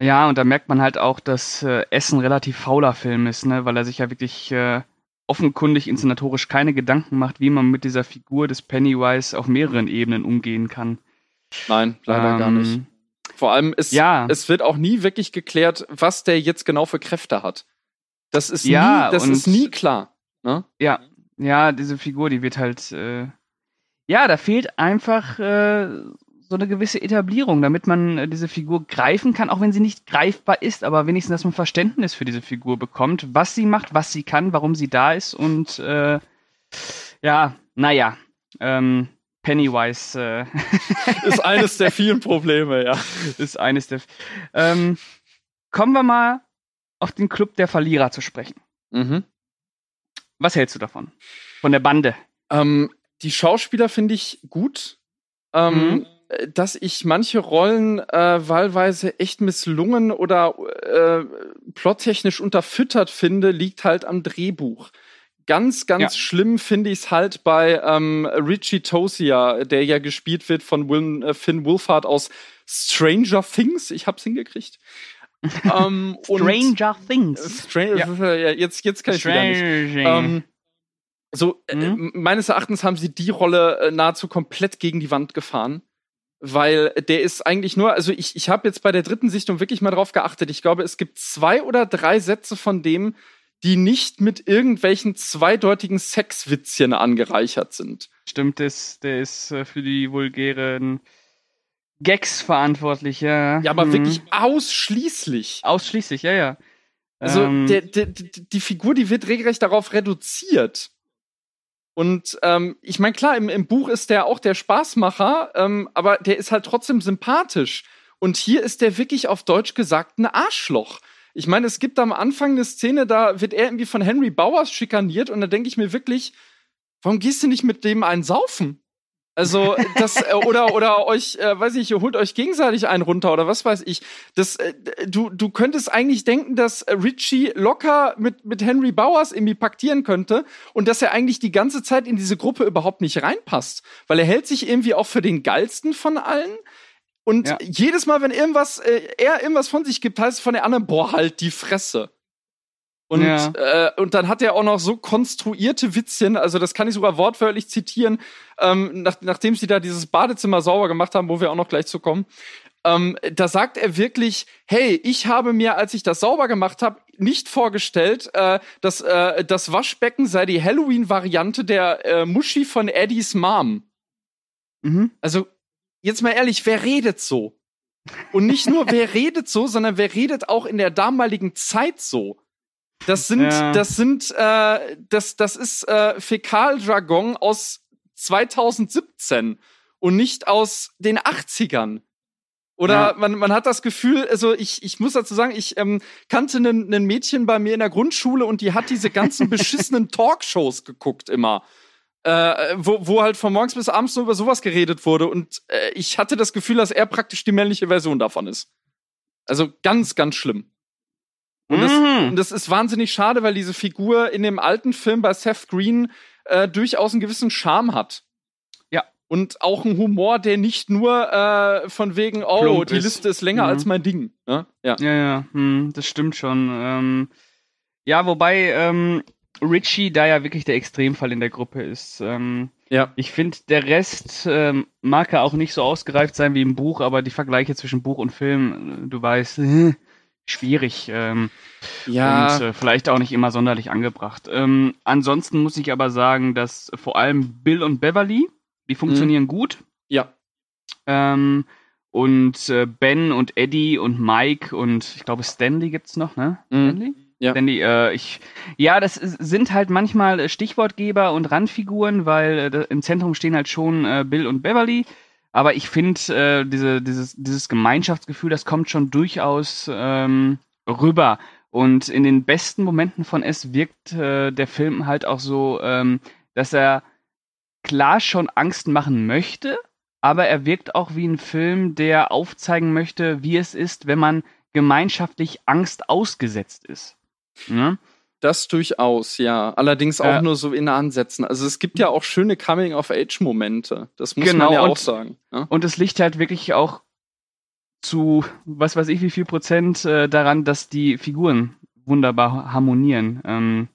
Ja, und da merkt man halt auch, dass äh, Essen relativ fauler Film ist, ne, weil er sich ja wirklich äh, offenkundig inszenatorisch keine Gedanken macht, wie man mit dieser Figur des Pennywise auf mehreren Ebenen umgehen kann. Nein, leider ähm, gar nicht. Vor allem ist ja. es wird auch nie wirklich geklärt, was der jetzt genau für Kräfte hat. Das ist ja, nie, das ist nie klar. Ne? Ja, ja, diese Figur, die wird halt, äh, ja, da fehlt einfach äh, so eine gewisse Etablierung, damit man äh, diese Figur greifen kann, auch wenn sie nicht greifbar ist, aber wenigstens, dass man Verständnis für diese Figur bekommt, was sie macht, was sie kann, warum sie da ist und äh, ja, naja, ähm, Pennywise äh ist eines der vielen Probleme, ja. Ist eines der. Ähm, kommen wir mal auf den Club der Verlierer zu sprechen. Mhm. Was hältst du davon? Von der Bande? Ähm, die Schauspieler finde ich gut. Ähm, mhm. Dass ich manche Rollen äh, wahlweise echt misslungen oder äh, plottechnisch unterfüttert finde, liegt halt am Drehbuch. Ganz, ganz ja. schlimm finde ich es halt bei ähm, Richie Tosia, der ja gespielt wird von Will, äh, Finn Wolfhard aus Stranger Things. Ich hab's hingekriegt. Ähm, Stranger Things. Str ja. jetzt, jetzt kann ich wieder nicht. Ähm, so, äh, mhm. äh, meines Erachtens haben sie die Rolle äh, nahezu komplett gegen die Wand gefahren weil der ist eigentlich nur, also ich, ich habe jetzt bei der dritten Sichtung wirklich mal drauf geachtet. Ich glaube, es gibt zwei oder drei Sätze von dem, die nicht mit irgendwelchen zweideutigen Sexwitzchen angereichert sind. Stimmt, das, der ist äh, für die vulgären Gags verantwortlich, ja. Ja, aber mhm. wirklich ausschließlich. Ausschließlich, ja, ja. Also ähm, der, der, die Figur, die wird regelrecht darauf reduziert. Und ähm, ich meine, klar, im, im Buch ist der auch der Spaßmacher, ähm, aber der ist halt trotzdem sympathisch. Und hier ist der wirklich auf Deutsch gesagt ein Arschloch. Ich meine, es gibt am Anfang eine Szene, da wird er irgendwie von Henry Bowers schikaniert und da denke ich mir wirklich, warum gehst du nicht mit dem einen saufen? Also das äh, oder oder euch, äh, weiß ich, ihr holt euch gegenseitig einen runter oder was weiß ich. Das äh, du du könntest eigentlich denken, dass Richie locker mit mit Henry Bowers irgendwie paktieren könnte und dass er eigentlich die ganze Zeit in diese Gruppe überhaupt nicht reinpasst, weil er hält sich irgendwie auch für den geilsten von allen. Und Ja. jedes Mal, wenn irgendwas, äh, er irgendwas von sich gibt, heißt es von der anderen, boah, halt die Fresse. Und, Ja. äh, und dann hat er auch noch so konstruierte Witzchen, also das kann ich sogar wortwörtlich zitieren, ähm, nach, nachdem sie da dieses Badezimmer sauber gemacht haben, wo wir auch noch gleich zu kommen. Ähm, da sagt er wirklich, hey, ich habe mir, als ich das sauber gemacht habe, nicht vorgestellt, äh, dass äh, das Waschbecken sei die Halloween-Variante der äh, Muschi von Eddies Mom. Mhm. Also, jetzt mal ehrlich, wer redet so? Und nicht nur wer redet so, sondern wer redet auch in der damaligen Zeit so. Das sind, Ja. das sind, äh, das, das ist äh, Fäkaldragon aus 2017 und nicht aus den 80ern. Oder Ja. man, man hat das Gefühl, also ich, ich muss dazu sagen, ich ähm, kannte ein Mädchen bei mir in der Grundschule und die hat diese ganzen beschissenen Talkshows geguckt immer äh, wo, wo halt von morgens bis abends nur über sowas geredet wurde. Und äh, ich hatte das Gefühl, dass er praktisch die männliche Version davon ist. Also ganz, ganz schlimm. Und das, Mhm. und das ist wahnsinnig schade, weil diese Figur in dem alten Film bei Seth Green äh, durchaus einen gewissen Charme hat. Ja. Und auch einen Humor, der nicht nur äh, von wegen, oh, Plump die ist. Liste ist länger Mhm. als mein Ding. Ne? Ja. Ja, ja, hm, das stimmt schon. Ähm, ja, wobei ähm, Richie da ja wirklich der Extremfall in der Gruppe ist. Ähm, Ja. ich finde, der Rest ähm, mag ja auch nicht so ausgereift sein wie im Buch, aber die Vergleiche zwischen Buch und Film, äh, du weißt, äh, schwierig. Ähm, Ja. und äh, vielleicht auch nicht immer sonderlich angebracht. Ähm, ansonsten muss ich aber sagen, dass vor allem Bill und Beverly, die funktionieren gut. ja. Ähm, und äh, Ben und Eddie und Mike und ich glaube Stanley gibt's noch, ne? Mhm. Stanley? Ja. Stanley, äh, ich, ja, das ist, sind halt manchmal äh, Stichwortgeber und Randfiguren, weil äh, im Zentrum stehen halt schon äh, Bill und Beverly. Aber ich finde, äh, diese, dieses, dieses Gemeinschaftsgefühl, das kommt schon durchaus ähm, rüber. Und in den besten Momenten von es wirkt äh, der Film halt auch so, ähm, dass er klar schon Angst machen möchte, aber er wirkt auch wie ein Film, der aufzeigen möchte, wie es ist, wenn man gemeinschaftlich Angst ausgesetzt ist. Ne? Das durchaus, ja. Allerdings auch Äh, nur so in Ansätzen. Also es gibt ja auch schöne Coming-of-Age-Momente. Das muss Genau, man ja und- auch sagen. Ne? Und es liegt halt wirklich auch zu, was weiß ich, wie viel Prozent äh, daran, dass die Figuren wunderbar harmonieren. Ähm,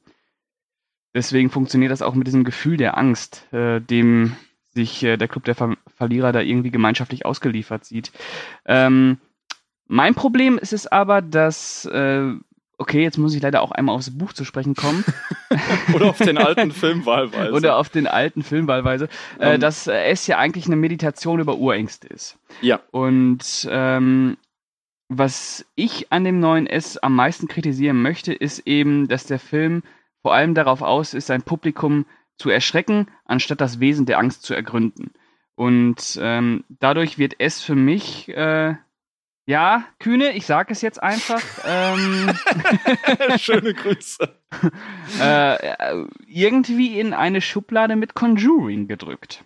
deswegen funktioniert das auch mit diesem Gefühl der Angst, äh, dem sich äh, der Club der Ver Verlierer da irgendwie gemeinschaftlich ausgeliefert sieht. Ähm, mein Problem ist es aber, dass, äh, okay, jetzt muss ich leider auch einmal aufs Buch zu sprechen kommen. Oder auf den alten Film wahlweise. Oder auf den alten Film wahlweise, äh, Ähm. dass äh, es ja eigentlich eine Meditation über Urängste ist. Ja. Und ähm, was ich an dem neuen S am meisten kritisieren möchte, ist eben, dass der Film vor allem darauf aus ist, sein Publikum zu erschrecken, anstatt das Wesen der Angst zu ergründen. Und ähm, dadurch wird es für mich, äh, ja, Kühne, ich sage es jetzt einfach, ähm, Schöne Grüße. äh, irgendwie in eine Schublade mit Conjuring gedrückt.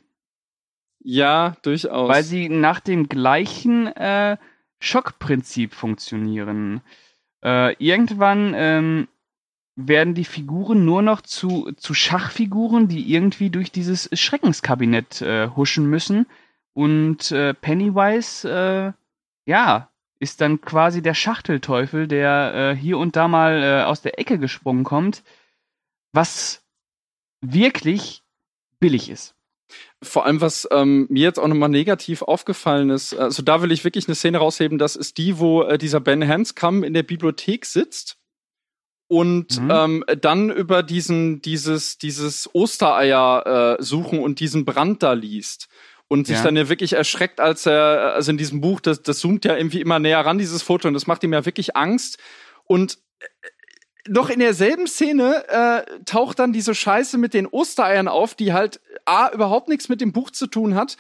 Ja, durchaus. Weil sie nach dem gleichen äh, Schockprinzip funktionieren. Äh, irgendwann ähm, werden die Figuren nur noch zu, zu Schachfiguren, die irgendwie durch dieses Schreckenskabinett äh, huschen müssen. Und äh, Pennywise, äh, ja, ist dann quasi der Schachtelteufel, der äh, hier und da mal äh, aus der Ecke gesprungen kommt, was wirklich billig ist. Vor allem, was ähm, mir jetzt auch nochmal negativ aufgefallen ist, also da will ich wirklich eine Szene rausheben, das ist die, wo äh, dieser Ben Hanscom in der Bibliothek sitzt und Mhm. ähm, dann über diesen, dieses, dieses Ostereier äh, suchen und diesen Brand da liest. Und sich Ja. dann ja wirklich erschreckt, als er, also in diesem Buch, das, das zoomt ja irgendwie immer näher ran, dieses Foto, und das macht ihm ja wirklich Angst. Und äh, noch in derselben Szene äh, taucht dann diese Scheiße mit den Ostereiern auf, die halt A, überhaupt nichts mit dem Buch zu tun hat.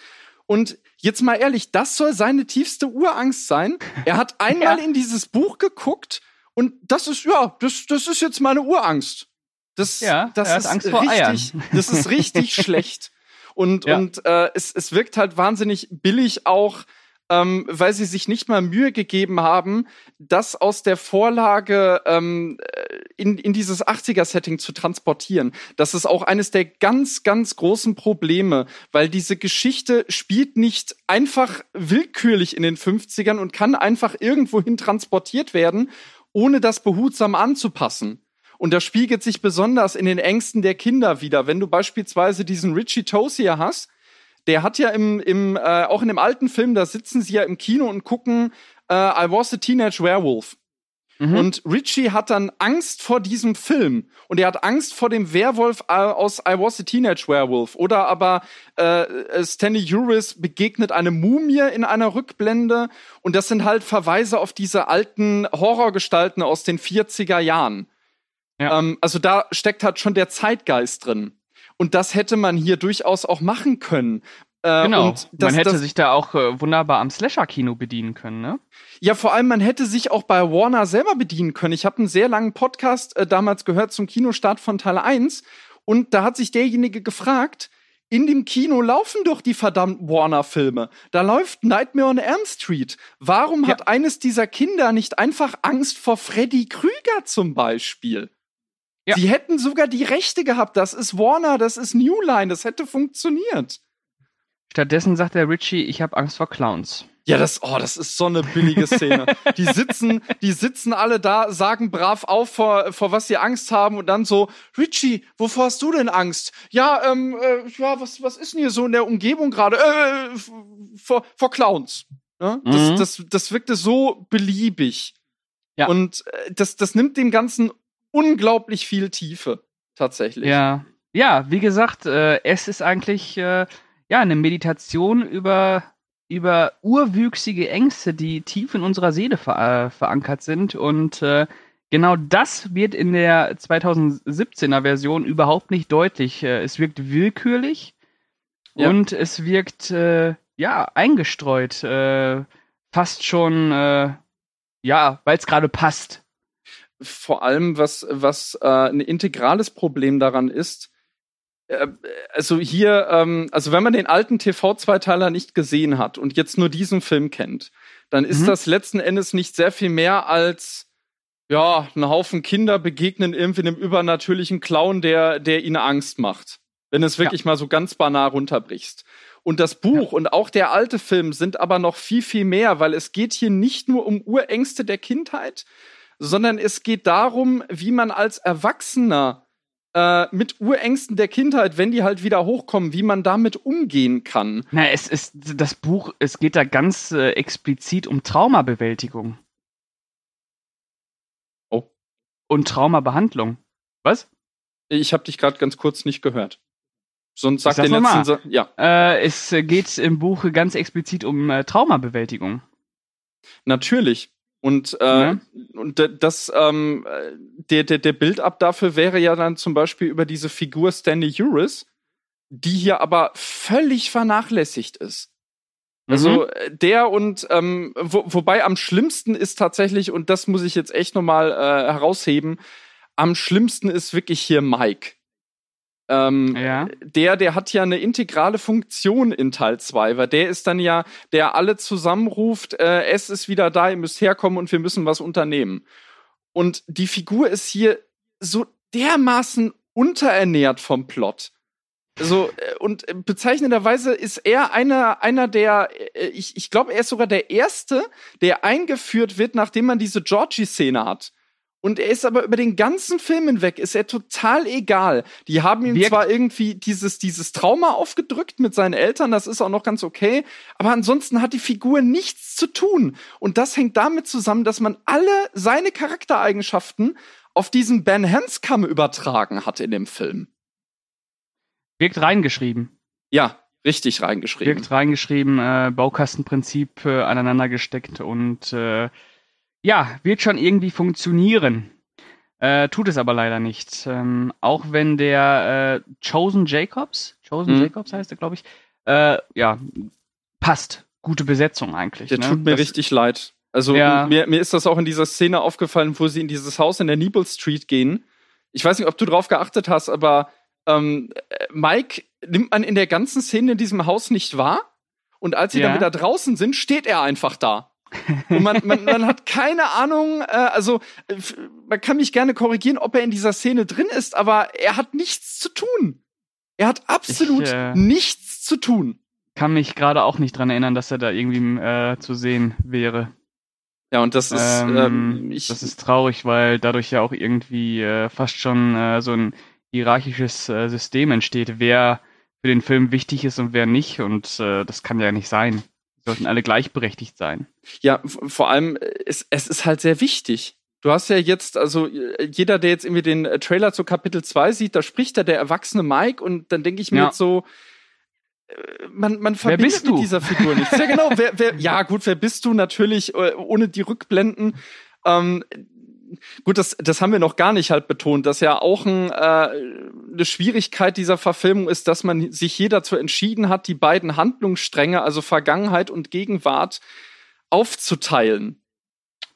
Und jetzt mal ehrlich, das soll seine tiefste Urangst sein. Er hat einmal Ja. in dieses Buch geguckt und das ist, ja, das, das ist jetzt meine Urangst. Das, Ja, das ist Angst vor richtig, Eiern. das ist richtig schlecht. Und, Ja. und äh, es, es wirkt halt wahnsinnig billig auch, ähm, weil sie sich nicht mal Mühe gegeben haben, das aus der Vorlage ähm, äh, in, in dieses 80er-Setting zu transportieren. Das ist auch eines der ganz, ganz großen Probleme, weil diese Geschichte spielt nicht einfach willkürlich in den 50ern und kann einfach irgendwohin transportiert werden, ohne das behutsam anzupassen. Und das spiegelt sich besonders in den Ängsten der Kinder wieder. Wenn du beispielsweise diesen Richie Tozier hast, der hat ja im, im äh, auch in dem alten Film, da sitzen sie ja im Kino und gucken äh, I Was a Teenage Werewolf. Mhm. Und Richie hat dann Angst vor diesem Film. Und er hat Angst vor dem Werwolf äh, aus I Was a Teenage Werewolf. Oder aber äh, Stanley Uris begegnet eine Mumie in einer Rückblende. Und das sind halt Verweise auf diese alten Horrorgestalten aus den 40er Jahren. Ja. Ähm, also da steckt halt schon der Zeitgeist drin. Und das hätte man hier durchaus auch machen können. Äh, Genau. Und das, man hätte das, sich da auch äh, wunderbar am Slasher-Kino bedienen können, ne? ja, vor allem, man hätte sich auch bei Warner selber bedienen können. Ich habe einen sehr langen Podcast äh, damals gehört zum Kinostart von Teil 1 und da hat sich derjenige gefragt, in dem Kino laufen doch die verdammten Warner-Filme. Da läuft Nightmare on Elm Street. Warum Ja. hat eines dieser Kinder nicht einfach Angst vor Freddy Krüger zum Beispiel? Ja. Sie hätten sogar die Rechte gehabt. Das ist Warner, das ist New Line, das hätte funktioniert. Stattdessen sagt der Richie, ich habe Angst vor Clowns. Ja, das, oh, das ist so eine billige Szene. die sitzen, die sitzen alle da, sagen brav auf, vor, vor was sie Angst haben und dann so, Richie, wovor hast du denn Angst? Ja, ähm, äh, ja, was, was ist denn hier so in der Umgebung gerade? Äh, f- vor, vor Clowns. Ja? Das, Mhm. das, das wirkte so beliebig. Ja. Und äh, das, das nimmt dem Ganzen unglaublich viel Tiefe. Tatsächlich. Ja. Ja, wie gesagt, äh, es ist eigentlich äh, ja eine Meditation über über urwüchsige Ängste, die tief in unserer Seele ver äh, verankert sind und äh, genau das wird in der 2017er Version überhaupt nicht deutlich. Äh, es wirkt willkürlich Ja. und es wirkt äh, ja eingestreut, fast schon ja, weil es gerade passt. Vor allem, was, was äh, ein integrales Problem daran ist, äh, also hier, ähm, also wenn man den alten TV-Zweiteiler nicht gesehen hat und jetzt nur diesen Film kennt, dann ist Mhm. das letzten Endes nicht sehr viel mehr als ja, ein Haufen Kinder begegnen irgendwie einem übernatürlichen Clown, der, der ihnen Angst macht. Wenn es wirklich mal so ganz banal runterbrichst. Und das Buch und auch der alte Film sind aber noch viel, viel mehr, weil es geht hier nicht nur um Urängste der Kindheit, sondern es geht darum, wie man als Erwachsener äh, mit Urängsten der Kindheit, wenn die halt wieder hochkommen, wie man damit umgehen kann. Na, es ist das Buch, es geht da ganz äh, explizit um Traumabewältigung. Oh. Und Traumabehandlung. Was? Ich habe dich gerade ganz kurz nicht gehört. Sonst sag Ich sag's den letzten noch Sa Ja, Äh, es äh, geht im Buch ganz explizit um äh, Traumabewältigung. natürlich. Und, äh, Ja. und das, ähm, äh, der, der, der Build-up dafür wäre ja dann zum Beispiel über diese Figur Stanley Uris, die hier aber völlig vernachlässigt ist. Also Mhm. äh, der und ähm, wo, wobei am schlimmsten ist tatsächlich, und das muss ich jetzt echt nochmal äh, herausheben, am schlimmsten ist wirklich hier Mike. Ähm, Ja. Der, der hat ja eine integrale Funktion in Teil 2, weil der ist dann ja, der alle zusammenruft, äh, es ist wieder da, ihr müsst herkommen und wir müssen was unternehmen. Und die Figur ist hier so dermaßen unterernährt vom Plot. So, äh, und bezeichnenderweise ist er einer, einer der, äh, ich, ich glaube, er ist sogar der Erste, der eingeführt wird, nachdem man diese Georgie-Szene hat. Und er ist aber über den ganzen Film hinweg, ist er total egal. Die haben ihm Wirkt- zwar irgendwie dieses, dieses Trauma aufgedrückt mit seinen Eltern, das ist auch noch ganz okay, aber ansonsten hat die Figur nichts zu tun. Und das hängt damit zusammen, dass man alle seine Charaktereigenschaften auf diesen Ben Hanscom übertragen hat in dem Film. Wirkt reingeschrieben. Ja, richtig reingeschrieben. Wirkt reingeschrieben, äh, Baukastenprinzip äh, aneinander gesteckt und äh, ja, wird schon irgendwie funktionieren. Äh, tut es aber leider nicht. Ähm, auch wenn der äh, Chosen Jacobs, Chosen Mhm. Jacobs heißt er, glaube ich, äh, ja, passt. Gute Besetzung eigentlich. Der ne? tut mir Das- richtig leid. Also Ja. mir, mir ist das auch in dieser Szene aufgefallen, wo sie in dieses Haus in der Niebel Street gehen. Ich weiß nicht, ob du drauf geachtet hast, aber ähm, äh, Mike nimmt man in der ganzen Szene in diesem Haus nicht wahr. Und als sie Ja. dann wieder draußen sind, steht er einfach da. Und man, man, man hat keine Ahnung, äh, also äh, man kann mich gerne korrigieren, ob er in dieser Szene drin ist, aber er hat nichts zu tun. Er hat absolut Ich, äh, nichts zu tun. Kann mich gerade auch nicht dran erinnern, dass er da irgendwie äh, zu sehen wäre. Ja, und das ist, Ähm, ähm, ich, das ist traurig, weil dadurch ja auch irgendwie äh, fast schon äh, so ein hierarchisches äh, System entsteht, wer für den Film wichtig ist und wer nicht. Und äh, das kann ja nicht sein. Sollten alle gleichberechtigt sein. Ja, vor allem, äh, es, es ist halt sehr wichtig. Du hast ja jetzt, also äh, jeder, der jetzt irgendwie den äh, Trailer zu Kapitel 2 sieht, da spricht da der erwachsene Mike und dann denke ich mir Ja. jetzt so, man, man verbindet bist mit du? dieser Figur nichts. Ja, genau, wer, wer, ja gut, wer bist du natürlich, ohne die Rückblenden. Ähm, gut, das, das haben wir noch gar nicht halt betont, dass ja auch ein, äh, eine Schwierigkeit dieser Verfilmung ist, dass man sich hier dazu entschieden hat, die beiden Handlungsstränge, also Vergangenheit und Gegenwart, aufzuteilen.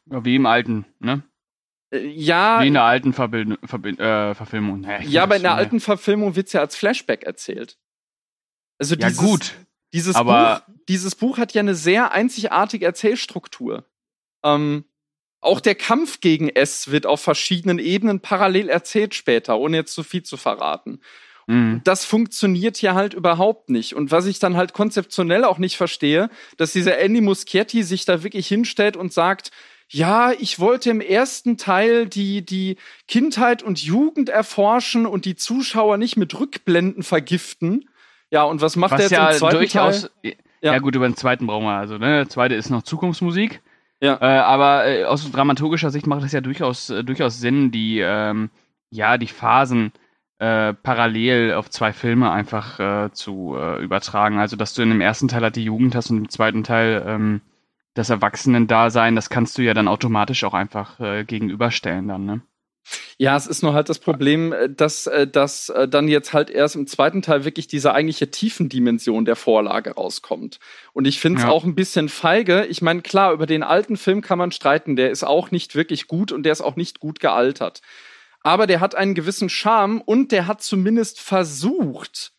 Ja, Wie im alten, ne? Äh, Ja, Wie in der alten Verbild Verbild äh, Verfilmung. Naja, ja, aber in der nicht alten Verfilmung wird's ja als Flashback erzählt. Also. Ja, dieses, gut. Dieses, aber- Buch, dieses Buch hat ja eine sehr einzigartige Erzählstruktur. Ähm, auch der Kampf gegen S wird auf verschiedenen Ebenen parallel erzählt später, ohne jetzt zu viel zu verraten. Mhm. Das funktioniert hier halt überhaupt nicht. Und was ich dann halt konzeptionell auch nicht verstehe, dass dieser Andy Muschietti sich da wirklich hinstellt und sagt, ja, ich wollte im ersten Teil die, die Kindheit und Jugend erforschen und die Zuschauer nicht mit Rückblenden vergiften. Ja, und was macht er Was jetzt ja im zweiten durchaus. Teil? Ja. Ja. gut, über den zweiten brauchen wir. Also, ne, der zweite ist noch Zukunftsmusik. Ja. Äh, aber äh, aus dramaturgischer Sicht macht es ja durchaus, äh, durchaus Sinn, die, ähm, ja, die Phasen äh, parallel auf zwei Filme einfach äh, zu äh, übertragen. Also, dass du in dem ersten Teil halt die Jugend hast und im zweiten Teil ähm, das Erwachsenen-Dasein, das kannst du ja dann automatisch auch einfach äh, gegenüberstellen dann, ne? Ja, es ist nur halt das Problem, äh, dass, äh, dass äh, dann jetzt halt erst im zweiten Teil wirklich diese eigentliche Tiefendimension der Vorlage rauskommt. Und ich finde es Ja. auch ein bisschen feige. Ich meine, klar, über den alten Film kann man streiten, der ist auch nicht wirklich gut und der ist auch nicht gut gealtert. Aber der hat einen gewissen Charme und der hat zumindest versucht,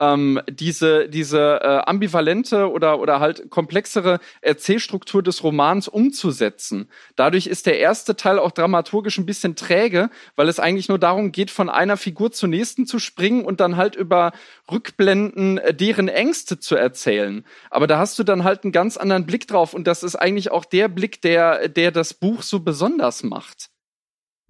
ähm, diese, diese äh, ambivalente oder, oder halt komplexere Erzählstruktur des Romans umzusetzen. Dadurch ist der erste Teil auch dramaturgisch ein bisschen träge, weil es eigentlich nur darum geht, von einer Figur zur nächsten zu springen und dann halt über Rückblenden äh, deren Ängste zu erzählen. Aber da hast du dann halt einen ganz anderen Blick drauf und das ist eigentlich auch der Blick, der, der das Buch so besonders macht.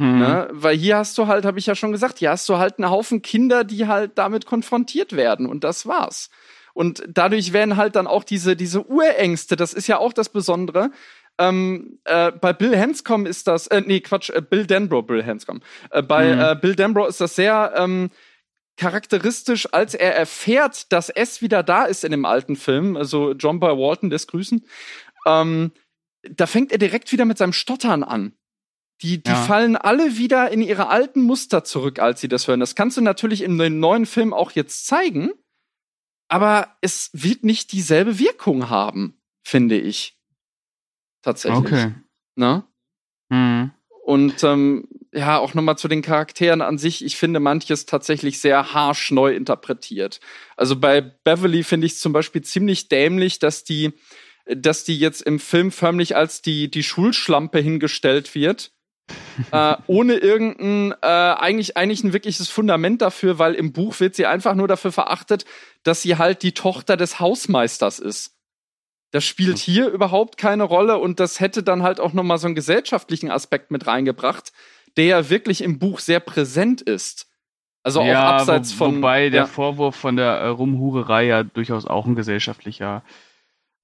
Hm. Ne? Weil hier hast du halt, habe ich ja schon gesagt, hier hast du halt einen Haufen Kinder, die halt damit konfrontiert werden und das war's. Und dadurch werden halt dann auch diese, diese Urängste, das ist ja auch das Besondere. Ähm, äh, bei Bill Hanscom ist das, äh, nee, Quatsch, äh, Bill Denbrough, Bill Hanscom. Äh, bei Mhm. äh, Bill Denbrough ist das sehr ähm, charakteristisch, als er erfährt, dass S wieder da ist in dem alten Film, also John Boy Walton, des Grüßen, ähm, da fängt er direkt wieder mit seinem Stottern an. Die, die Ja. fallen alle wieder in ihre alten Muster zurück, als sie das hören. Das kannst du natürlich im neuen Film auch jetzt zeigen, aber es wird nicht dieselbe Wirkung haben, finde ich. Tatsächlich. Okay. Ne? Hm. Und ähm, ja, auch nochmal zu den Charakteren an sich. Ich finde manches tatsächlich sehr harsch neu interpretiert. Also bei Beverly finde ich es zum Beispiel ziemlich dämlich, dass die, dass die jetzt im Film förmlich als die, die Schulschlampe hingestellt wird. Äh, ohne irgendein, äh, eigentlich, eigentlich ein wirkliches Fundament dafür, weil im Buch wird sie einfach nur dafür verachtet, dass sie halt die Tochter des Hausmeisters ist. Das spielt hier überhaupt keine Rolle und das hätte dann halt auch noch mal so einen gesellschaftlichen Aspekt mit reingebracht, der ja wirklich im Buch sehr präsent ist. Also auch ja, abseits wo, von Wobei der ja. Vorwurf von der äh, Rumhurerei ja durchaus auch ein gesellschaftlicher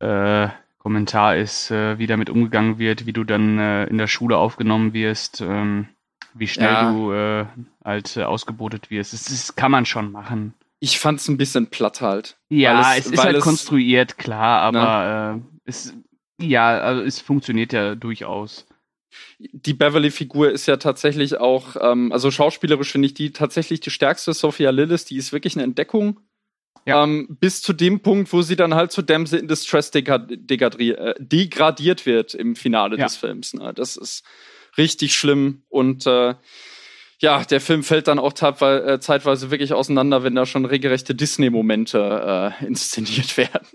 äh, Kommentar ist, äh, wie damit umgegangen wird, wie du dann äh, in der Schule aufgenommen wirst, ähm, wie schnell Ja. du äh, halt ausgebotet wirst. Das, das kann man schon machen. Ich fand's ein bisschen platt halt. Ja, es, es- ist halt es- konstruiert, klar, aber äh, es, ja, also es funktioniert ja durchaus. Die Beverly-Figur ist ja tatsächlich auch, ähm, also schauspielerisch finde ich die tatsächlich die stärkste. Sophia Lillis, die ist wirklich eine Entdeckung. Ja. Ähm, bis zu dem Punkt, wo sie dann halt zu Damsel in Distress äh, degradiert wird im Finale Ja. des Films. Ne? Das ist richtig schlimm. Und äh, ja, der Film fällt dann auch äh, zeitweise wirklich auseinander, wenn da schon regelrechte Disney-Momente äh, inszeniert werden.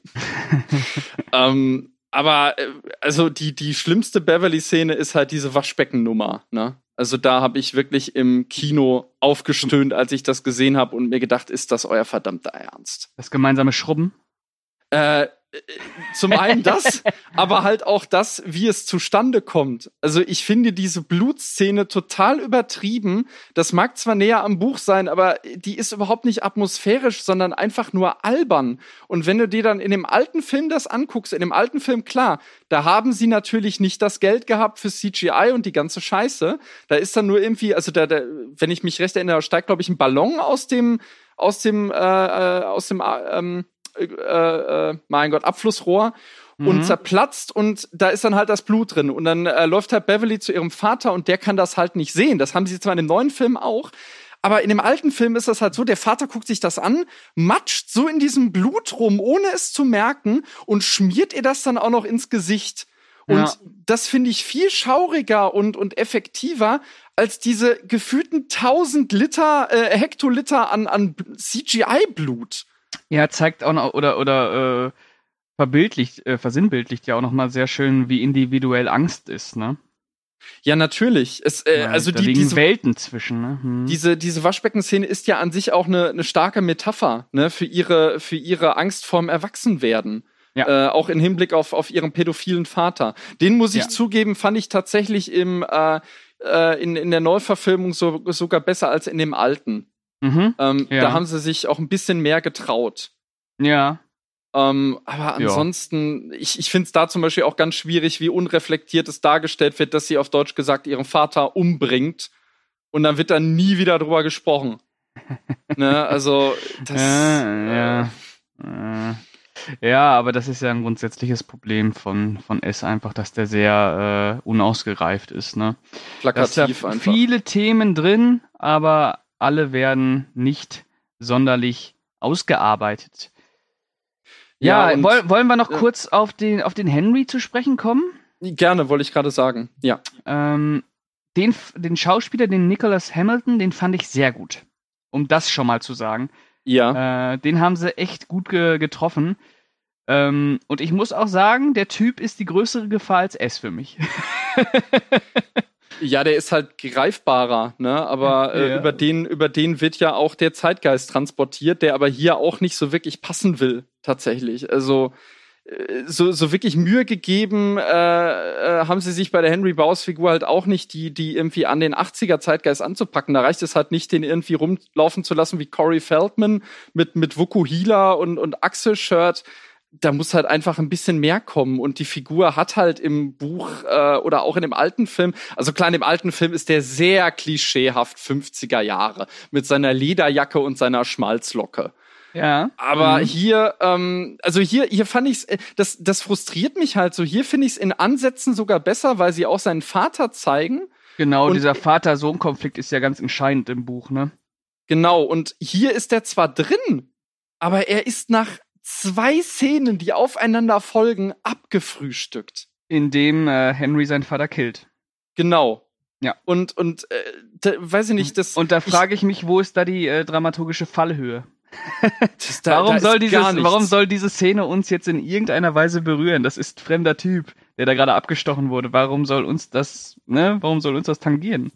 ähm, aber äh, also die, die schlimmste Beverly-Szene ist halt diese Waschbeckennummer, ne? Also da habe ich wirklich im Kino aufgestöhnt, als ich das gesehen habe und mir gedacht, ist das euer verdammter Ernst? Das gemeinsame Schrubben? Äh, zum einen das, aber halt auch das, wie es zustande kommt. Also ich finde diese Blutszene total übertrieben. Das mag zwar näher am Buch sein, aber die ist überhaupt nicht atmosphärisch, sondern einfach nur albern. Und wenn du dir dann in dem alten Film das anguckst, in dem alten Film, klar, da haben sie natürlich nicht das Geld gehabt für CGI und die ganze Scheiße. Da ist dann nur irgendwie, also da, da wenn ich mich recht erinnere, steigt, glaube ich, ein Ballon aus dem, aus dem, äh, äh aus dem, äh, ähm, äh, äh, mein Gott, Abflussrohr und mhm. zerplatzt und da ist dann halt das Blut drin. Und dann äh, läuft halt Beverly zu ihrem Vater und der kann das halt nicht sehen. Das haben sie zwar in dem neuen Film auch, aber in dem alten Film ist das halt so, der Vater guckt sich das an, matscht so in diesem Blut rum, ohne es zu merken und schmiert ihr das dann auch noch ins Gesicht. Und ja. das finde ich viel schauriger und, und effektiver als diese gefühlten tausend Liter, äh, Hektoliter an, an CGI-Blut. Ja, zeigt auch noch, oder, oder äh, verbildlicht, äh, versinnbildlicht ja auch nochmal sehr schön, wie individuell Angst ist, ne? Ja, natürlich. Es, äh, ja, also da die, diese Welten zwischen. Ne? Hm. Diese diese Waschbeckenszene ist ja an sich auch eine, eine starke Metapher ne für ihre für ihre Angst vorm Erwachsenwerden. Ja. Äh, auch im Hinblick auf auf ihren pädophilen Vater. Den muss ich ja. zugeben, fand ich tatsächlich im äh, äh, in in der Neuverfilmung so, sogar besser als in dem alten. Mhm. Ähm, ja. Da haben sie sich auch ein bisschen mehr getraut. Ja. Ähm, aber ansonsten, ja. ich, ich finde es da zum Beispiel auch ganz schwierig, wie unreflektiert es dargestellt wird, dass sie auf Deutsch gesagt ihren Vater umbringt und dann wird da nie wieder drüber gesprochen. ne, also das. Ja, ja. Äh. Ja, aber das ist ja ein grundsätzliches Problem von, von S einfach, dass der sehr äh, unausgereift ist. Ne? Plakativ da einfach. Viele Themen drin, aber alle werden nicht sonderlich ausgearbeitet. Ja, ja wollen, wollen wir noch äh, kurz auf den, auf den Henry zu sprechen kommen? Gerne, wollte ich gerade sagen. Ja. Ähm, den, den Schauspieler, den Nicholas Hamilton, den fand ich sehr gut. Um das schon mal zu sagen. Ja. Äh, den haben sie echt gut ge getroffen. Ähm, und ich muss auch sagen, der Typ ist die größere Gefahr als S für mich. Ja, der ist halt greifbarer, ne? Aber äh, ja. über den über den wird ja auch der Zeitgeist transportiert, der aber hier auch nicht so wirklich passen will tatsächlich. Also äh, so, so wirklich Mühe gegeben äh, äh, haben sie sich bei der Henry Baus Figur halt auch nicht, die, die irgendwie an den 80er Zeitgeist anzupacken. Da reicht es halt nicht, den irgendwie rumlaufen zu lassen wie Corey Feldman mit, mit Vukuhila und, und Axel-Shirt da muss halt einfach ein bisschen mehr kommen und die Figur hat halt im Buch äh, oder auch in dem alten Film, also klar, in dem alten Film ist der sehr klischeehaft 50er Jahre mit seiner Lederjacke und seiner Schmalzlocke. Ja. Aber mhm. hier, ähm, also hier, hier fand ich's, äh, das, das frustriert mich halt so. Hier finde ich es in Ansätzen sogar besser, weil sie auch seinen Vater zeigen. Genau, und dieser Vater-Sohn-Konflikt ist ja ganz entscheidend im Buch, ne? Genau, und hier ist er zwar drin, aber er ist nach zwei Szenen, die aufeinander folgen, abgefrühstückt. Indem äh, Henry seinen Vater killt. Genau. Ja. Und, und äh, da, weiß ich nicht, das. Und da frage ich, ich, mich, wo ist da die äh, dramaturgische Fallhöhe? da, warum, da soll dieses, warum soll diese Szene uns jetzt in irgendeiner Weise berühren? Das ist fremder Typ, der da gerade abgestochen wurde. Warum soll uns das, ne, warum soll uns das tangieren?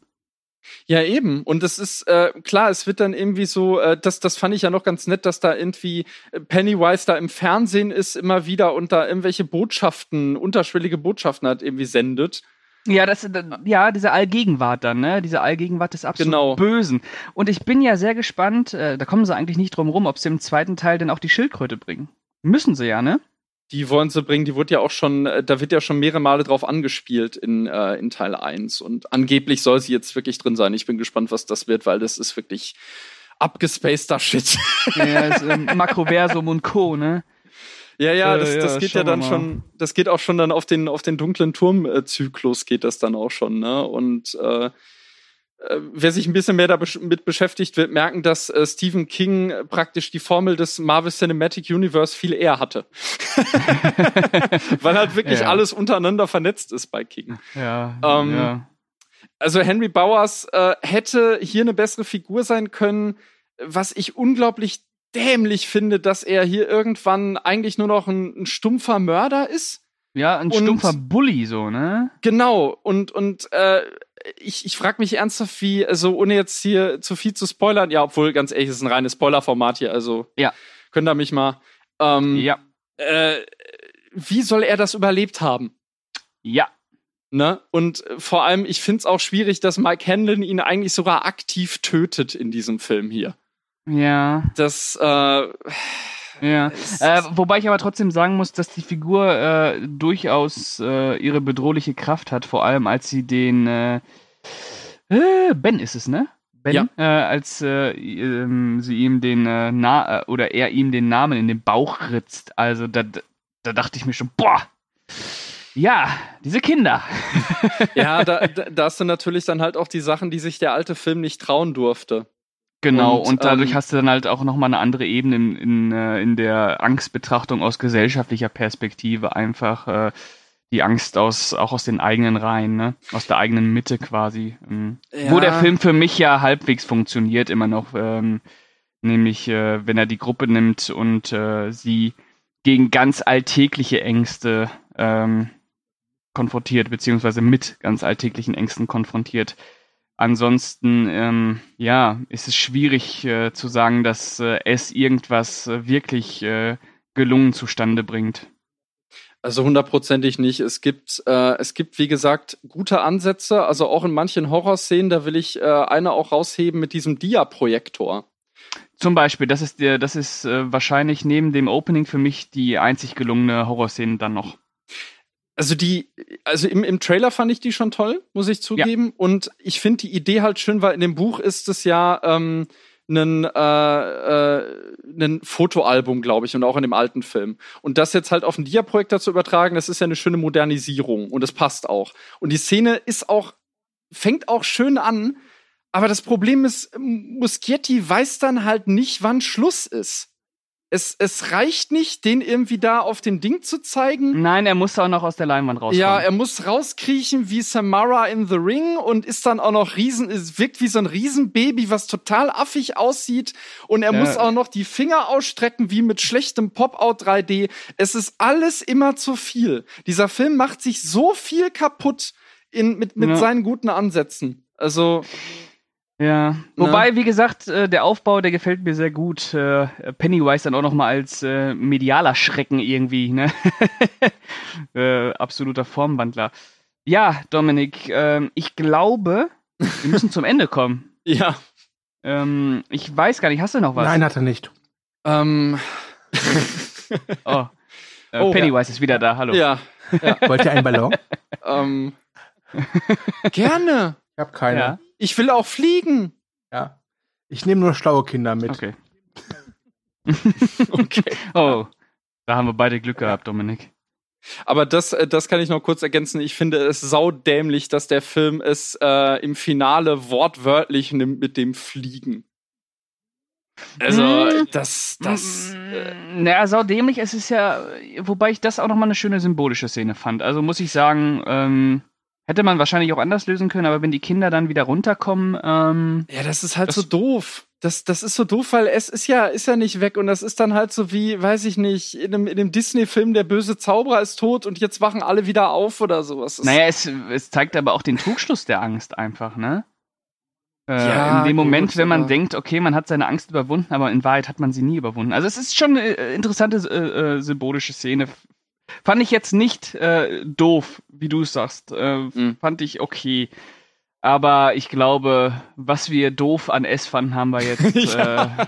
Ja, eben. Und es ist äh, klar, es wird dann irgendwie so, äh, das, das fand ich ja noch ganz nett, dass da irgendwie äh, Pennywise da im Fernsehen ist immer wieder und da irgendwelche Botschaften, unterschwellige Botschaften hat irgendwie sendet. Ja, das, ja, diese Allgegenwart dann, ne? Diese Allgegenwart des absolut genau. Bösen. Und ich bin ja sehr gespannt, äh, da kommen sie eigentlich nicht drum rum, ob sie im zweiten Teil denn auch die Schildkröte bringen. Müssen sie ja, ne? Die wollen sie bringen, die wurde ja auch schon, äh, da wird ja schon mehrere Male drauf angespielt in, äh, in Teil 1. Und angeblich soll sie jetzt wirklich drin sein. Ich bin gespannt, was das wird, weil das ist wirklich abgespaceder Shit. Ja, ist, ähm, Makroversum und Co., ne? Ja, ja, das, das ja, geht ja dann schon, das geht auch schon dann auf den, auf den dunklen Turmzyklus geht das dann auch schon, ne? Und äh, äh, wer sich ein bisschen mehr damit beschäftigt, wird merken, dass äh, Stephen King praktisch die Formel des Marvel Cinematic Universe viel eher hatte. Weil halt wirklich ja. alles untereinander vernetzt ist bei King. Ja, ähm, ja. Also Henry Bowers äh, hätte hier eine bessere Figur sein können, was ich unglaublich dämlich finde, dass er hier irgendwann eigentlich nur noch ein, ein stumpfer Mörder ist. Ja, ein Und- stumpfer Bully, so, ne? Genau, und, und äh, ich, ich frage mich ernsthaft, wie, also ohne jetzt hier zu viel zu spoilern, ja, obwohl, ganz ehrlich, es ist ein reines Spoiler-Format hier, also Ja. könnt ihr mich mal. Ähm, Ja. äh, wie soll er das überlebt haben? Ja. Ne? Und vor allem, ich finde es auch schwierig, dass Mike Hanlon ihn eigentlich sogar aktiv tötet in diesem Film hier. Ja. Das, äh, Ja. Äh, wobei ich aber trotzdem sagen muss, dass die Figur äh, durchaus äh, ihre bedrohliche Kraft hat, vor allem als sie den äh, äh, Ben ist es, ne? Ben, Ja. äh, als äh, ähm, sie ihm den Na oder er ihm den Namen in den Bauch ritzt. Also da, da dachte ich mir schon, boah, ja, diese Kinder. ja, da, da, da hast du natürlich dann halt auch die Sachen, die sich der alte Film nicht trauen durfte. Genau, Und, und, dadurch ähm, hast du dann halt auch nochmal eine andere Ebene in, in, äh, in der Angstbetrachtung aus gesellschaftlicher Perspektive. Einfach äh, die Angst aus, auch aus den eigenen Reihen, ne? aus der eigenen Mitte quasi. Wo Ja. der Film für mich ja halbwegs funktioniert immer noch. Ähm, nämlich, äh, wenn er die Gruppe nimmt und äh, sie gegen ganz alltägliche Ängste ähm, konfrontiert, beziehungsweise mit ganz alltäglichen Ängsten konfrontiert. Ansonsten, ähm, ja, ist es schwierig äh, zu sagen, dass äh, es irgendwas äh, wirklich äh, gelungen zustande bringt. Also hundertprozentig nicht. Es gibt, äh, es gibt, wie gesagt, gute Ansätze. Also auch in manchen Horrorszenen, da will ich äh, eine auch rausheben mit diesem Dia-Projektor. Zum Beispiel, das ist der, das ist äh, wahrscheinlich neben dem Opening für mich die einzig gelungene Horrorszene dann noch. Also die, also im, im Trailer fand ich die schon toll, muss ich zugeben. Und ich finde die Idee halt schön, weil in dem Buch ist es ja ähm, ein, äh, äh, ein Fotoalbum, glaube ich, und auch in dem alten Film. Und das jetzt halt auf den Dia-Projektor zu übertragen, das ist ja eine schöne Modernisierung und es passt auch. Und die Szene ist auch, fängt auch schön an, aber das Problem ist, Muschietti weiß dann halt nicht, wann Schluss ist. Es, es reicht nicht, den irgendwie da auf dem Ding zu zeigen. Nein, er muss auch noch aus der Leinwand rauskommen. Ja, er muss rauskriechen wie Samara in The Ring und ist dann auch noch riesen, es wirkt wie so ein Riesenbaby, was total affig aussieht. Und er Ja. muss auch noch die Finger ausstrecken wie mit schlechtem Pop-Out 3D. Es ist alles immer zu viel. Dieser Film macht sich so viel kaputt in, mit, mit Ja. seinen guten Ansätzen. Also, Ja, wobei, wie gesagt, äh, der Aufbau, der gefällt mir sehr gut. Äh, Pennywise dann auch noch mal als äh, medialer Schrecken irgendwie, ne? äh, absoluter Formwandler. Ja, Dominik, ähm, ich glaube, wir müssen zum Ende kommen. ja. Ähm, ich weiß gar nicht, hast du noch was? Nein, hat er nicht. Ähm, Oh, äh, Oh, Pennywise ist wieder da, hallo. ja. Wollt ihr einen Ballon? Ähm, gerne. Ich habe keine. Ja, Ja. Ich will auch fliegen. Ich nehme nur schlaue Kinder mit. okay. Okay. Oh, da haben wir beide Glück gehabt, Dominik. Aber das, äh, das kann ich noch kurz ergänzen. Ich finde es saudämlich, dass der Film es äh, im Finale wortwörtlich nimmt mit dem Fliegen. Also, Mm. das, das. Äh, Naja, saudämlich, es ist ja, wobei ich das auch nochmal eine schöne symbolische Szene fand. Also muss ich sagen, ähm, hätte man wahrscheinlich auch anders lösen können, aber wenn die Kinder dann wieder runterkommen, ähm, ja, das ist halt Das- so doof. Das, das ist so doof, weil es ist ja, ist ja nicht weg und das ist dann halt so wie, weiß ich nicht, in einem, in einem Disney-Film, der böse Zauberer ist tot und jetzt wachen alle wieder auf oder sowas. Naja, es, es zeigt aber auch den Trugschluss der Angst einfach, ne? Äh, Ja, in dem Moment, gut, wenn man aber- denkt, okay, man hat seine Angst überwunden, aber in Wahrheit hat man sie nie überwunden. Also es ist schon eine äh, interessante äh, äh, symbolische Szene. Fand ich jetzt nicht äh, doof, wie du es sagst. Äh, Mhm. Fand ich okay. Aber ich glaube, was wir doof an S fanden, haben wir jetzt Ja. äh,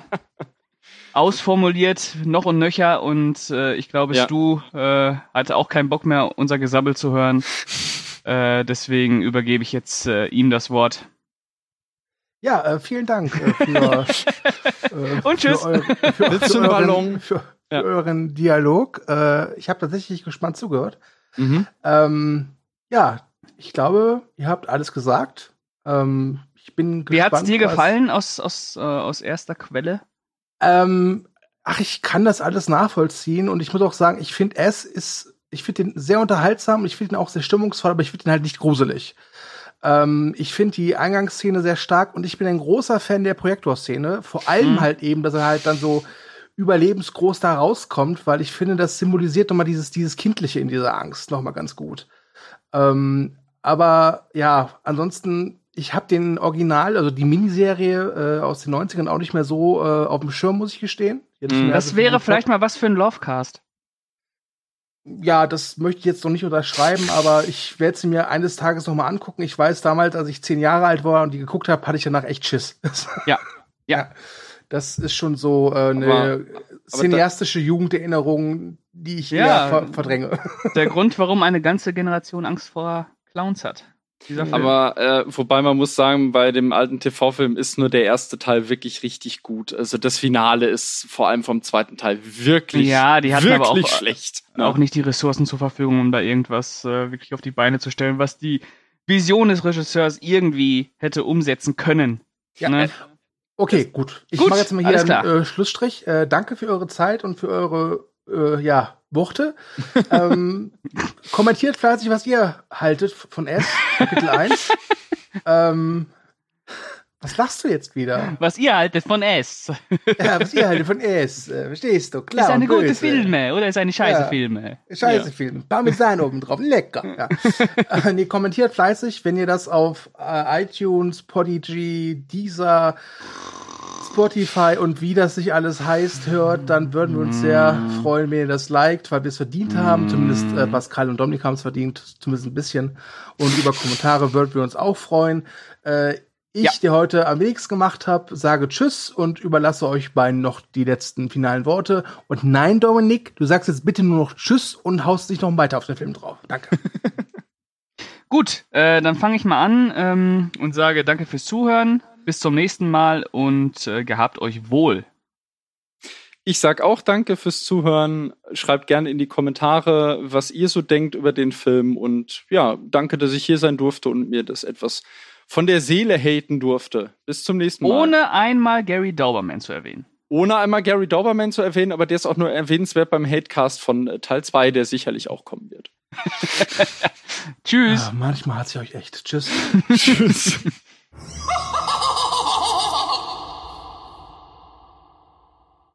ausformuliert, noch und nöcher. Und äh, ich glaube, Ja. Stu äh, hatte auch keinen Bock mehr, unser Gesabbel zu hören. Äh, deswegen übergebe ich jetzt äh, ihm das Wort. Ja, äh, vielen Dank äh, für, äh, Und tschüss. Für, eu für, für, euren, Ballon? für, für Ja. euren Dialog. Äh, ich habe tatsächlich gespannt zugehört. Mhm. Ähm, ja, ich glaube, ihr habt alles gesagt. Ähm, ich bin Wie hat's gespannt, dir was- gefallen aus, aus, äh, aus erster Quelle? Ähm, ach, ich kann das alles nachvollziehen und ich muss auch sagen, ich finde es ist, ich finde den sehr unterhaltsam, ich finde ihn auch sehr stimmungsvoll, aber ich finde ihn halt nicht gruselig. Ähm, ich finde die Eingangsszene sehr stark und ich bin ein großer Fan der Projektorszene. Vor allem Mhm. halt eben, dass er halt dann so überlebensgroß da rauskommt, weil ich finde, das symbolisiert nochmal dieses, dieses Kindliche in dieser Angst nochmal ganz gut. Ähm, aber ja, ansonsten, ich habe den Original, also die Miniserie äh, aus den 90ern auch nicht mehr so äh, auf dem Schirm, muss ich gestehen. Mhm. Das also wäre vielleicht mal was für ein Lovecast. Ja, das möchte ich jetzt noch nicht unterschreiben, aber ich werde sie mir eines Tages noch mal angucken. Ich weiß damals, als ich zehn Jahre alt war und die geguckt habe, hatte ich danach echt Schiss. Ja. Ja. Das ist schon so äh, eine Aber- cineastische Jugenderinnerung, die ich Ja. eher ver verdränge. Der Grund, warum eine ganze Generation Angst vor Clowns hat. Aber äh, wobei man muss sagen, bei dem alten TV-Film ist nur der erste Teil wirklich richtig gut. Also das Finale ist vor allem vom zweiten Teil wirklich, Ja, die hatten wirklich aber auch- schlecht. auch nicht die Ressourcen zur Verfügung, um da irgendwas äh, wirklich auf die Beine zu stellen, was die Vision des Regisseurs irgendwie hätte umsetzen können. Ja, Ne? Okay, gut. Ich Gut, mache jetzt mal hier einen äh, Schlussstrich. Äh, danke für eure Zeit und für eure äh, ja, Worte. ähm, kommentiert fleißig, was ihr haltet von S, Kapitel 1. ähm, was lachst du jetzt wieder? Was ihr haltet von S. Ja, was ihr haltet von S. Äh, verstehst du? Klar. ist eine gute böse. Filme oder ist eine scheiße Ja. Filme? Scheiße Ja. Film. Parmesan oben drauf. Lecker. Ja. äh, nee, kommentiert fleißig, wenn ihr das auf äh, iTunes, Podigy, Deezer, Spotify und wie das sich alles heißt hört, dann würden wir uns sehr freuen, wenn ihr das liked, weil wir es verdient haben. Zumindest äh, Pascal und Dominik haben es verdient, zumindest ein bisschen. Und über Kommentare würden wir uns auch freuen. Äh, ich, Ja. der heute am wenigsten gemacht habe, sage Tschüss und überlasse euch beiden noch die letzten finalen Worte. Und nein, Dominik, du sagst jetzt bitte nur noch Tschüss und haust dich noch weiter auf den Film drauf. Danke. Gut, äh, dann fange ich mal an ähm, und sage danke fürs Zuhören. Bis zum nächsten Mal und äh, gehabt euch wohl. Ich sag auch danke fürs Zuhören. Schreibt gerne in die Kommentare, was ihr so denkt über den Film. Und ja, danke, dass ich hier sein durfte und mir das etwas von der Seele haten durfte. Bis zum nächsten Mal. Ohne einmal Gary Dauberman zu erwähnen. Ohne einmal Gary Dauberman zu erwähnen, aber der ist auch nur erwähnenswert beim Hatecast von äh, Teil 2, der sicherlich auch kommen wird. Tschüss. Ah, manchmal hat's ja euch echt. Tschüss. Tschüss.